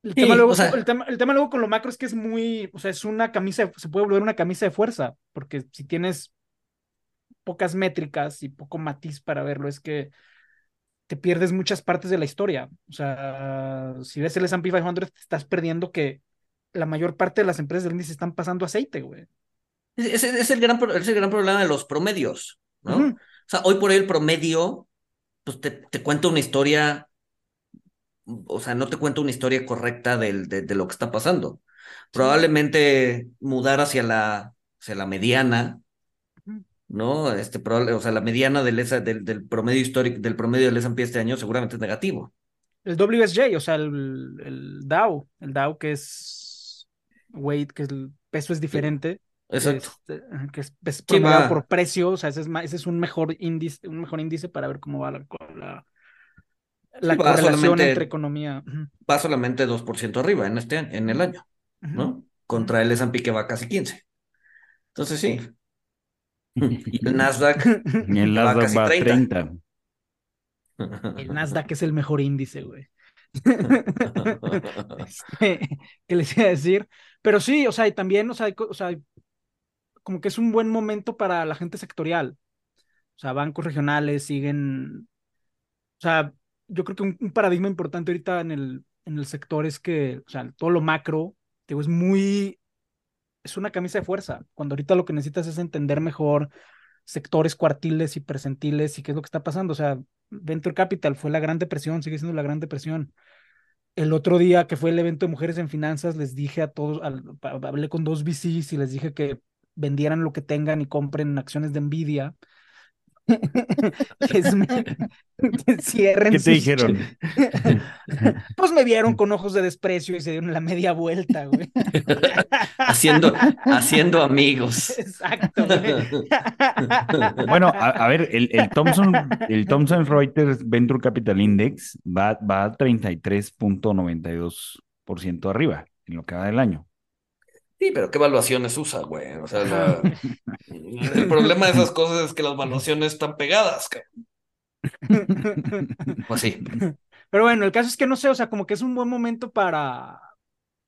S3: el, tema luego, el, tema, el tema luego con lo macro es que es muy, o sea, es una camisa, se puede volver una camisa de fuerza, porque si tienes pocas métricas y poco matiz para verlo, es que te pierdes muchas partes de la historia. O sea, si ves el S&P 500, te estás perdiendo que la mayor parte de las empresas del índice están pasando aceite, güey.
S2: Ese es el gran, es el gran problema de los promedios, ¿no? O sea, hoy por hoy el promedio, pues te, te cuenta una historia, o sea, no te cuenta una historia correcta del, de, lo que está pasando. Probablemente mudar hacia la, hacia la mediana, ¿no? Este, o sea, la mediana del, del, del promedio histórico, del promedio del S&P este año seguramente es negativo.
S3: El WSJ, o sea, el, el Dow, el Dow que es weight, que el peso es diferente.
S2: Exacto.
S3: Este, que es, es por precio, o sea, ese es, ese es un mejor índice, un mejor índice para ver cómo va la, la, la correlación entre economía.
S2: Va solamente 2% arriba en este año, en el año, ¿no? Contra el S&P que va casi 15. Entonces sí. Y el Nasdaq,
S1: el Nasdaq va, casi 30.
S3: El Nasdaq es el mejor índice, güey. este, ¿Qué les iba a decir? Pero sí, o sea, y también, o sea, o sea, como que es un buen momento para la gente sectorial. O sea, bancos regionales siguen. O sea, yo creo que un, paradigma importante ahorita en el, en el sector es que, o sea, todo lo macro, digo, es muy. Es una camisa de fuerza. Cuando ahorita lo que necesitas es entender mejor sectores cuartiles y percentiles y qué es lo que está pasando. O sea, Venture Capital fue la gran depresión, sigue siendo la gran depresión. El otro día que fue el evento de mujeres en finanzas, les dije a todos, hablé con dos VCs y les dije que vendieran lo que tengan y compren acciones de Nvidia.
S1: cierren ¿Qué te dijeron?
S3: pues me vieron con ojos de desprecio y se dieron la media vuelta, güey.
S2: haciendo, haciendo amigos.
S3: Exacto.
S1: bueno, a, ver, el, el, Thomson, el Thomson Reuters Venture Capital Index va, va a 33.92% arriba en lo que va del año.
S2: Sí, pero ¿qué evaluaciones usa, güey? O sea, el problema de esas cosas es que las evaluaciones están pegadas, Pues sí.
S3: Pero bueno, el caso es que no sé, o sea, como que es un buen momento para,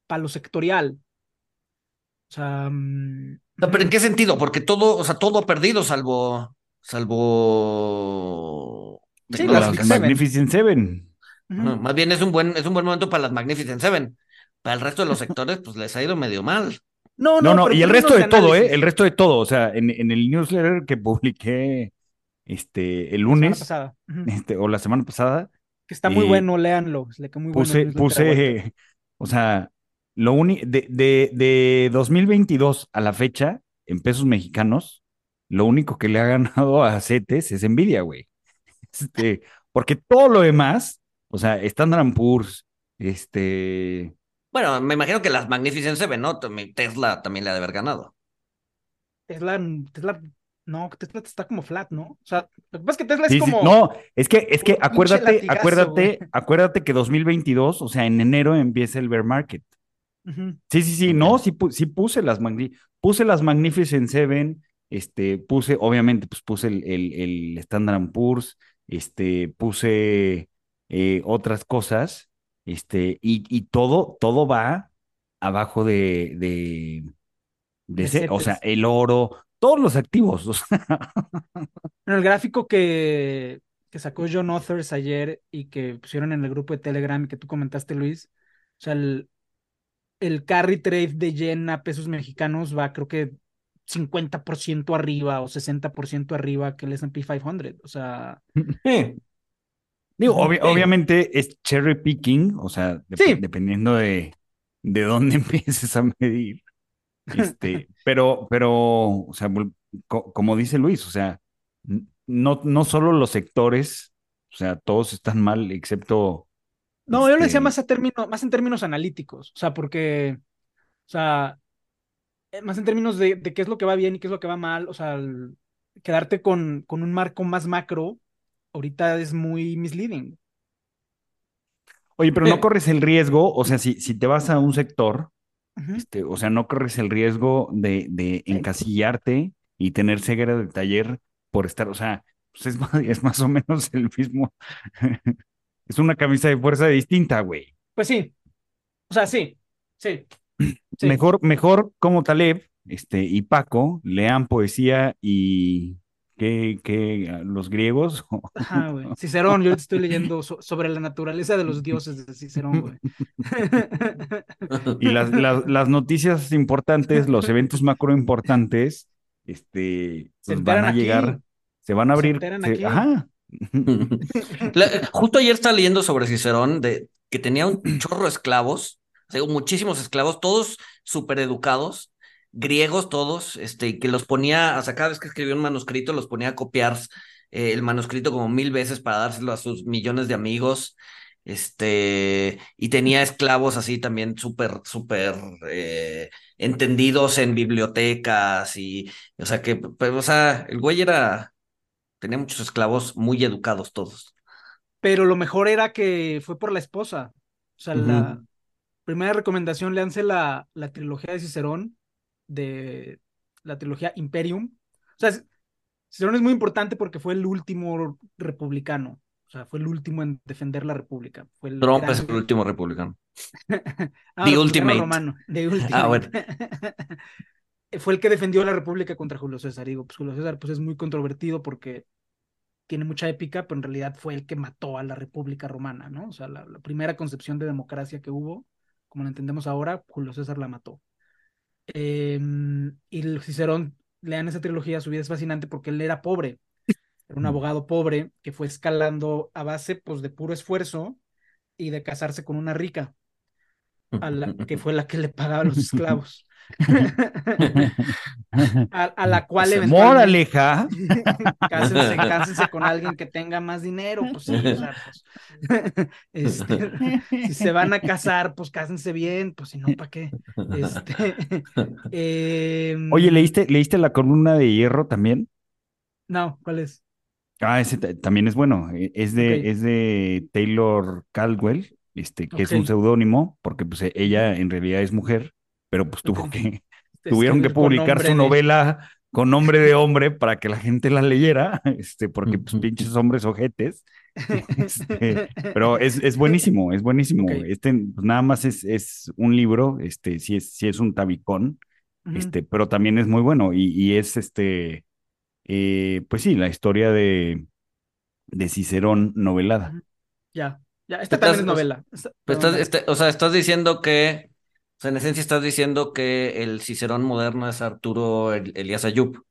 S3: para lo sectorial. O sea. Mm,
S2: pero ¿en qué sentido? Porque todo, o sea, todo ha perdido, salvo. Salvo.
S1: Sí, las Magnificent Seven.
S2: más bien es un buen, es un buen momento para las Magnificent Seven. Para el resto de los sectores, pues les ha ido medio mal.
S1: No, no, no, y el resto de todo, ¿eh? El resto de todo. O sea, en, en el newsletter que publiqué este, el
S3: La semana
S1: lunes,
S3: pasada.
S1: Este, o la semana pasada,
S3: Que está muy
S1: eh,
S3: bueno, léanlo. Muy el
S1: puse, puse, o sea, lo único, de, de, de 2022 a la fecha, en pesos mexicanos, lo único que le ha ganado a CETES es Nvidia, güey. Este, porque todo lo demás, o sea, Standard Poor's, este,
S2: Bueno, me imagino que las Magnificent Seven, ¿no? Tesla también le ha de haber ganado.
S3: Tesla, Tesla, no, Tesla está como flat, ¿no? O sea, lo que pasa es que Tesla
S1: Sí,
S3: es
S1: sí,
S3: como.
S1: no, es que, es que acuérdate,
S3: latigazo,
S1: acuérdate,
S3: güey.
S1: acuérdate que 2022, o sea, en enero empieza el bear market. Sí, sí, sí, no, sí, pu- sí puse las magni- puse las Magnificent Seven, este, puse, obviamente, pues puse el, el, el Standard Poor's, este, puse eh, otras cosas, este, y, y todo, todo va abajo de, de, ese, o sea, el oro, todos los activos, o sea,
S3: Bueno, el gráfico que, que sacó John Authors ayer y que pusieron en el grupo de Telegram y que tú comentaste, Luis, o sea, el, el carry trade de yen a pesos mexicanos va, creo que 50% arriba o 60% arriba que el S&P 500. O sea,
S2: Sí.
S1: Digo, obvi- obviamente es cherry picking, o sea,
S3: Sí.
S1: dependiendo de, de dónde empieces a medir. Este, pero, pero, o sea, co- como dice Luis, o sea, no, no solo los sectores, o sea, todos están mal, excepto.
S3: no, yo lo decía
S1: este,
S3: más, a término, más en términos analíticos, o sea, porque, o sea, eh, más en términos de, de qué es lo que va bien y qué es lo que va mal, o sea, el- quedarte con, con un marco más macro ahorita es muy misleading.
S1: Oye, pero no corres el riesgo, o sea, si, si te vas a un sector, este, o sea, no corres el riesgo de, de encasillarte y tener ceguera de taller por estar, o sea, pues es más, es más o menos el mismo. Es una camisa de fuerza distinta, güey.
S3: Pues sí, o sea, sí, sí, sí.
S1: Mejor, mejor como Taleb, este, y Paco, lean poesía y que, que los griegos.
S3: Ajá, güey. Cicerón, yo estoy leyendo so- sobre la naturaleza de los dioses de Cicerón, güey.
S1: Y las, las, las noticias importantes, los eventos macro importantes, este,
S3: Se
S1: pues van a
S3: aquí.
S1: llegar, se van a abrir.
S3: enteran
S1: se-
S3: aquí.
S1: ajá.
S2: La- justo ayer estaba leyendo sobre Cicerón de que tenía un chorro de esclavos, o sea, muchísimos esclavos, todos súper educados, griegos todos, este, que los ponía, o sea, cada vez que escribía un manuscrito, los ponía a copiar eh, el manuscrito como mil veces para dárselo a sus millones de amigos. Este, y tenía esclavos así también súper, súper eh, entendidos en bibliotecas y, o sea, que, pues, o sea, el güey era, tenía muchos esclavos muy educados todos.
S3: Pero lo mejor era que fue por la esposa. O sea, la primera recomendación, léanse la, la trilogía de Cicerón, de la trilogía Imperium. O sea, Cicerón es muy importante porque fue el último republicano. O sea, fue el último en defender la república. Fue el
S2: Trump
S3: gran-
S2: es el último republicano.
S3: Ah,
S2: The
S3: republicano
S2: Ultimate.
S3: romano, The Ultimate.
S2: Ah, bueno.
S3: Fue el que defendió la república contra Julio César. Digo, pues Julio César pues, es muy controvertido porque tiene mucha épica, pero en realidad fue el que mató a la república romana, ¿no? O sea, la, la primera concepción de democracia que hubo, como la entendemos ahora, Julio César la mató. Eh, y el Cicerón, lean esa trilogía, su vida es fascinante porque él era pobre. Era un abogado pobre que fue escalando a base pues, de puro esfuerzo y de casarse con una rica, a la, que fue la que le pagaba a los esclavos. a, a la cual eventualmente-
S1: Moraleja.
S3: cásense, cásense con alguien que tenga más dinero, pues sí, o sea, pues, este, si se van a casar, pues cásense bien, pues si no, ¿para qué? Este, em,
S1: Oye, ¿leíste, ¿leíste la columna de hierro también?
S3: No, ¿cuál es?
S1: Ah, ese ta- también es bueno. eh, Es de, es de Taylor Caldwell, este, que es un seudónimo, porque pues e- ella en realidad es mujer, pero pues tuvo que, tuvieron que publicar su
S3: de-
S1: novela con nombre de hombre para que la gente la leyera, este, porque pues pinches hombres ojetes. Este, pero es, es buenísimo, es buenísimo. Este pues, nada más es, es un libro, este, sí es, sí es un tabicón, este, pero también es muy bueno y, y es este, eh, pues sí, la historia de, de Cicerón novelada.
S3: Ya, ya, esta también es novela. Esta-
S2: estás, este, o sea, estás diciendo que, o sea, en esencia estás diciendo que el Cicerón moderno es Arturo El- Elías Ayub.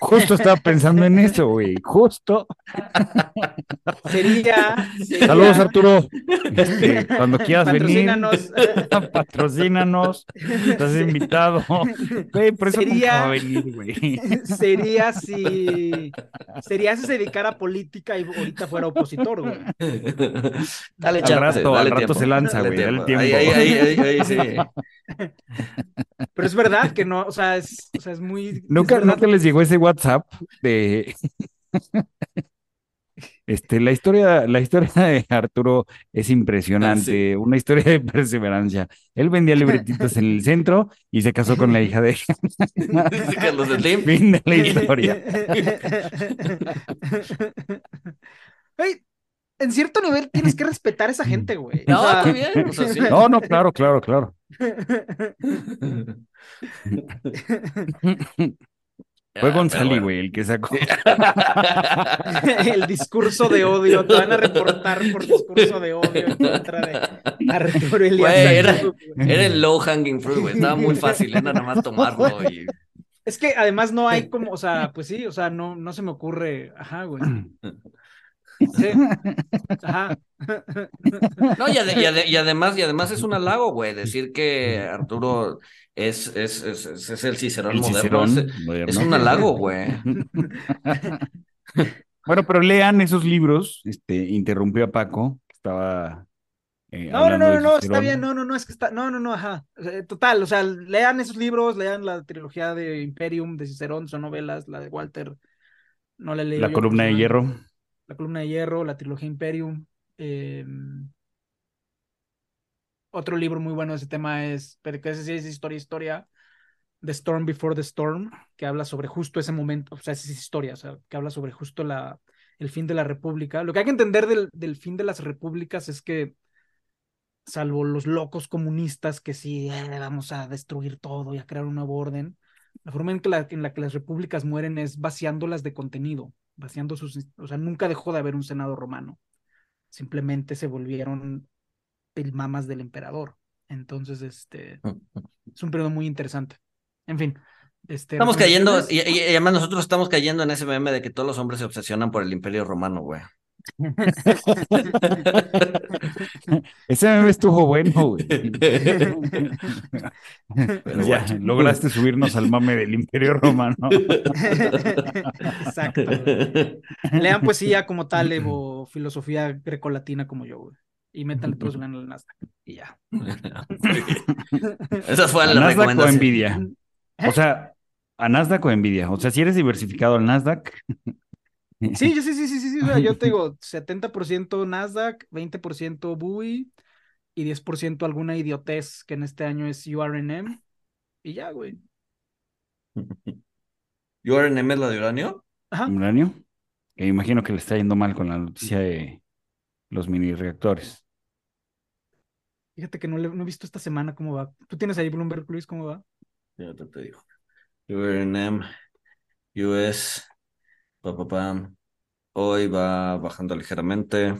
S1: Justo estaba pensando en eso, güey. Justo.
S3: Sería, sería-
S1: Saludos, Arturo. Este, cuando quieras venir,
S3: patrocínanos.
S1: patrocínanos. Estás invitado. Güey, por eso nunca
S3: Sería-
S1: va a venir, güey.
S3: sería si sería si se dedicara a política y ahorita fuera opositor, güey.
S2: Dale
S1: Al
S2: chance,
S1: rato,
S2: dale
S1: al rato
S2: tiempo,
S1: se lanza, güey, dale tiempo.
S2: ahí, ahí, ahí, ahí, sí.
S3: Pero es verdad que no, o sea, es, o sea, es muy.
S1: Nunca,
S3: es
S1: nunca les llegó ese WhatsApp de este, la historia, la historia de Arturo es impresionante, una historia de perseverancia. Él vendía libretitos en el centro y se casó con la hija de
S2: Dice Carlos Slim.
S1: fin de la historia.
S3: En cierto nivel tienes que respetar a esa gente, güey. O
S2: No,
S3: sea,
S2: está bien. O sea, sí.
S1: No, no, claro, claro, claro. Fue
S2: Ah,
S1: Gonzali,
S2: pero
S1: güey, el que sacó.
S3: el discurso de odio, te van a reportar por discurso de odio en contra de Arturo Elías
S2: Güey. Era el low hanging fruit, güey. Estaba muy fácil, era nada más tomarlo y.
S3: Es que además no hay como, o sea, pues sí, o sea, no, no se me ocurre, ajá, güey. Sí, ajá.
S2: No, y, ade- y ade- y además, y además es un halago, güey, decir que Arturo es, es, es, es- el Cicerón
S1: El
S2: moderno.
S1: Cicerón
S2: es,
S1: moderno.
S2: es un halago, güey.
S1: Bueno, pero lean esos libros. Este, interrumpió a Paco, que estaba. eh,
S3: No, no, no, no, no, está bien, no, no, no, es que está, no, no, no, ajá. Eh, Total, o sea, lean esos libros, lean la trilogía de Imperium, de Cicerón, son novelas, la de Walter, no la leí
S1: La columna de hierro.
S3: La columna de hierro, la trilogía Imperium. eh, otro libro muy bueno de ese tema es, pero que sí es historia, historia, The Storm Before the Storm, que habla sobre justo ese momento, o sea, es historia, o sea, que habla sobre justo la, el fin de la república. Lo que hay que entender del, del fin de las repúblicas es que, salvo los locos comunistas que sí, eh, vamos a destruir todo y a crear un nuevo orden, la forma en, que la, en la que las repúblicas mueren es vaciándolas de contenido, vaciando sus, o sea, nunca dejó de haber un senado romano, simplemente se volvieron pilmamas del emperador. Entonces, este, es un periodo muy interesante. En fin, este,
S2: Estamos cayendo, y además nosotros estamos cayendo en ese meme de que todos los hombres se obsesionan por el imperio romano, güey.
S1: Ese meme estuvo bueno, güey. ya,
S2: bueno.
S1: lograste subirnos al mame del Imperio Romano.
S3: Exacto. güey. Lean poesía como Taleb o filosofía grecolatina como yo, güey. Y métanle todos en el Nasdaq. Y ya.
S2: Esa fue
S1: ¿A
S2: la
S1: Nasdaq o
S2: recomendación.
S1: Nvidia? O sea, ¿a Nasdaq o Nvidia? O sea, si eres diversificado al Nasdaq.
S3: Sí, yo sí, sí, sí, sí, sí. o sea, yo te digo 70% Nasdaq, 20% BUI y 10% alguna idiotez que en este año es URNM. Y ya, güey.
S2: ¿URNM es la de uranio?
S3: Ajá.
S1: Uranio. Que imagino que le está yendo mal con la noticia de los mini reactores.
S3: Fíjate que no, le- no he visto esta semana cómo va. ¿Tú tienes ahí Bloomberg, Luis, cómo va?
S2: Ya te, te digo. URNM, US, pa, pa, pam. Hoy va bajando ligeramente.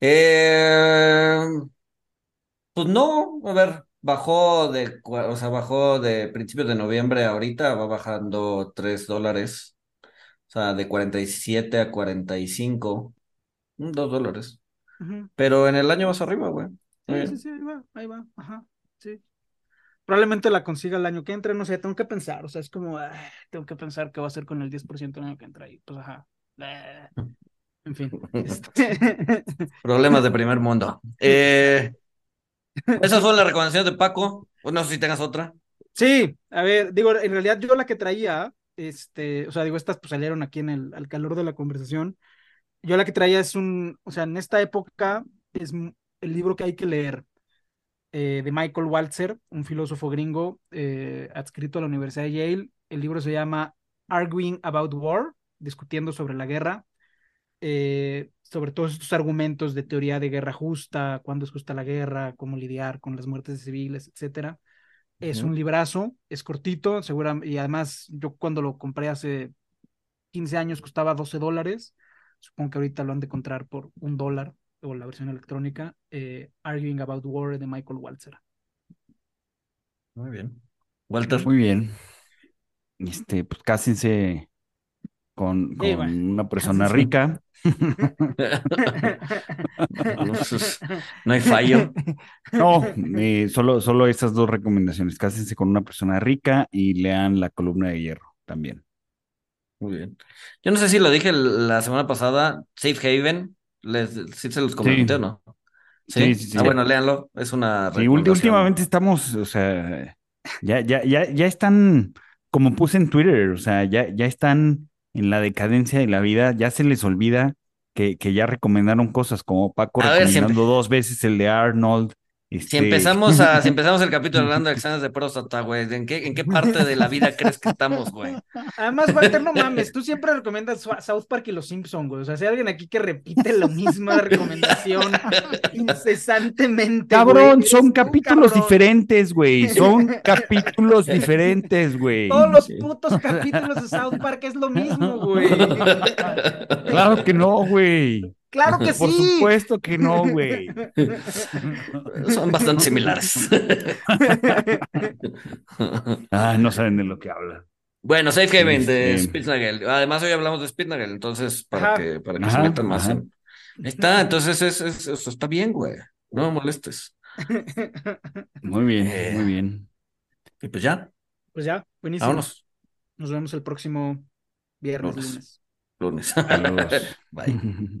S2: Eh, pues no, a ver, bajó de, o sea, bajó de principios de noviembre a ahorita, va bajando 3 dólares. O sea, de 47 a 45, 2 dólares.
S3: Ujú.
S2: Pero en el año vas arriba, güey.
S3: Sí, sí, sí, ahí va, ahí va, ajá, sí. Probablemente la consiga el año que entra, no sé, tengo que pensar, o sea, es como, ah, tengo que pensar qué va a hacer con el 10% el año que entra y pues ajá. eh, En fin. este,
S2: Problemas de primer mundo. Eh, esas fueron las recomendaciones de Paco. No sé si tengas otra.
S3: Sí, a ver, digo, en realidad yo la que traía, este, o sea, digo, estas pues salieron aquí en el, al calor de la conversación. Yo la que traía es un, o sea, en esta época es el libro que hay que leer eh, de Michael Walzer, un filósofo gringo eh, adscrito a la Universidad de Yale. El libro se llama Arguing About War, discutiendo sobre la guerra, eh, sobre todos estos argumentos de teoría de guerra justa, cuándo es justa la guerra, cómo lidiar con las muertes civiles, etcétera. Es un librazo, es cortito, segura, y además yo cuando lo compré hace 15 años costaba 12 dólares. Supongo que ahorita lo han de encontrar por un dólar o la versión electrónica. eh, Arguing About War de Michael Walzer.
S2: Muy bien. Walter.
S1: Muy bien. este, pues cásense con,
S3: Sí,
S1: con
S3: bueno,
S1: una persona
S3: cásense.
S1: rica.
S2: No hay fallo.
S1: No, eh, solo, solo esas dos recomendaciones. Cásense con una persona rica y lean La columna de hierro también.
S2: Muy bien. Yo no sé si lo dije la semana pasada, Safe Haven, les, ¿sí se los comenté o no?
S1: Sí, sí, sí.
S2: Ah, bueno, léanlo, es una
S1: Sí, últimamente estamos, o sea, ya, ya, ya, ya están, como puse en Twitter, o sea, ya, ya están en la decadencia de la vida, ya se les olvida que, que ya recomendaron cosas como Paco
S2: A ver, si
S1: recomendando dos veces el de Arnold.
S2: Si
S1: este,
S2: empezamos a, si empezamos el capítulo hablando de exámenes de próstata, güey, ¿en qué, en qué parte de la vida crees que estamos, güey?
S3: Además, Walter, no mames, tú siempre recomiendas South Park y Los Simpsons, güey. O sea, si hay alguien aquí que repite la misma recomendación incesantemente,
S1: Cabrón,
S3: güey,
S1: son capítulos
S3: cabrón.
S1: diferentes, güey. Son capítulos diferentes, güey.
S3: Todos los putos capítulos de South Park es lo mismo, güey.
S1: Claro que no, güey.
S3: Claro que
S1: Por
S3: sí.
S1: supuesto que no, güey.
S2: Son bastante similares.
S1: Ah, no saben de lo que hablan.
S2: Bueno, Safe Haven de
S1: Este-
S2: Spitznagel. Además, hoy hablamos de Spitznagel, entonces, para
S3: Ajá.
S2: que, para que
S1: Ajá,
S2: se metan más en. Ahí está, entonces es, es- eso está bien, güey. No me molestes.
S1: Muy bien,
S2: Eh.
S1: muy bien.
S2: Y pues ya,
S3: Pues ya, buenísimo.
S2: vámonos.
S3: Nos vemos el próximo viernes,
S2: Lunes.
S3: lunes.
S2: Lunes. Bye.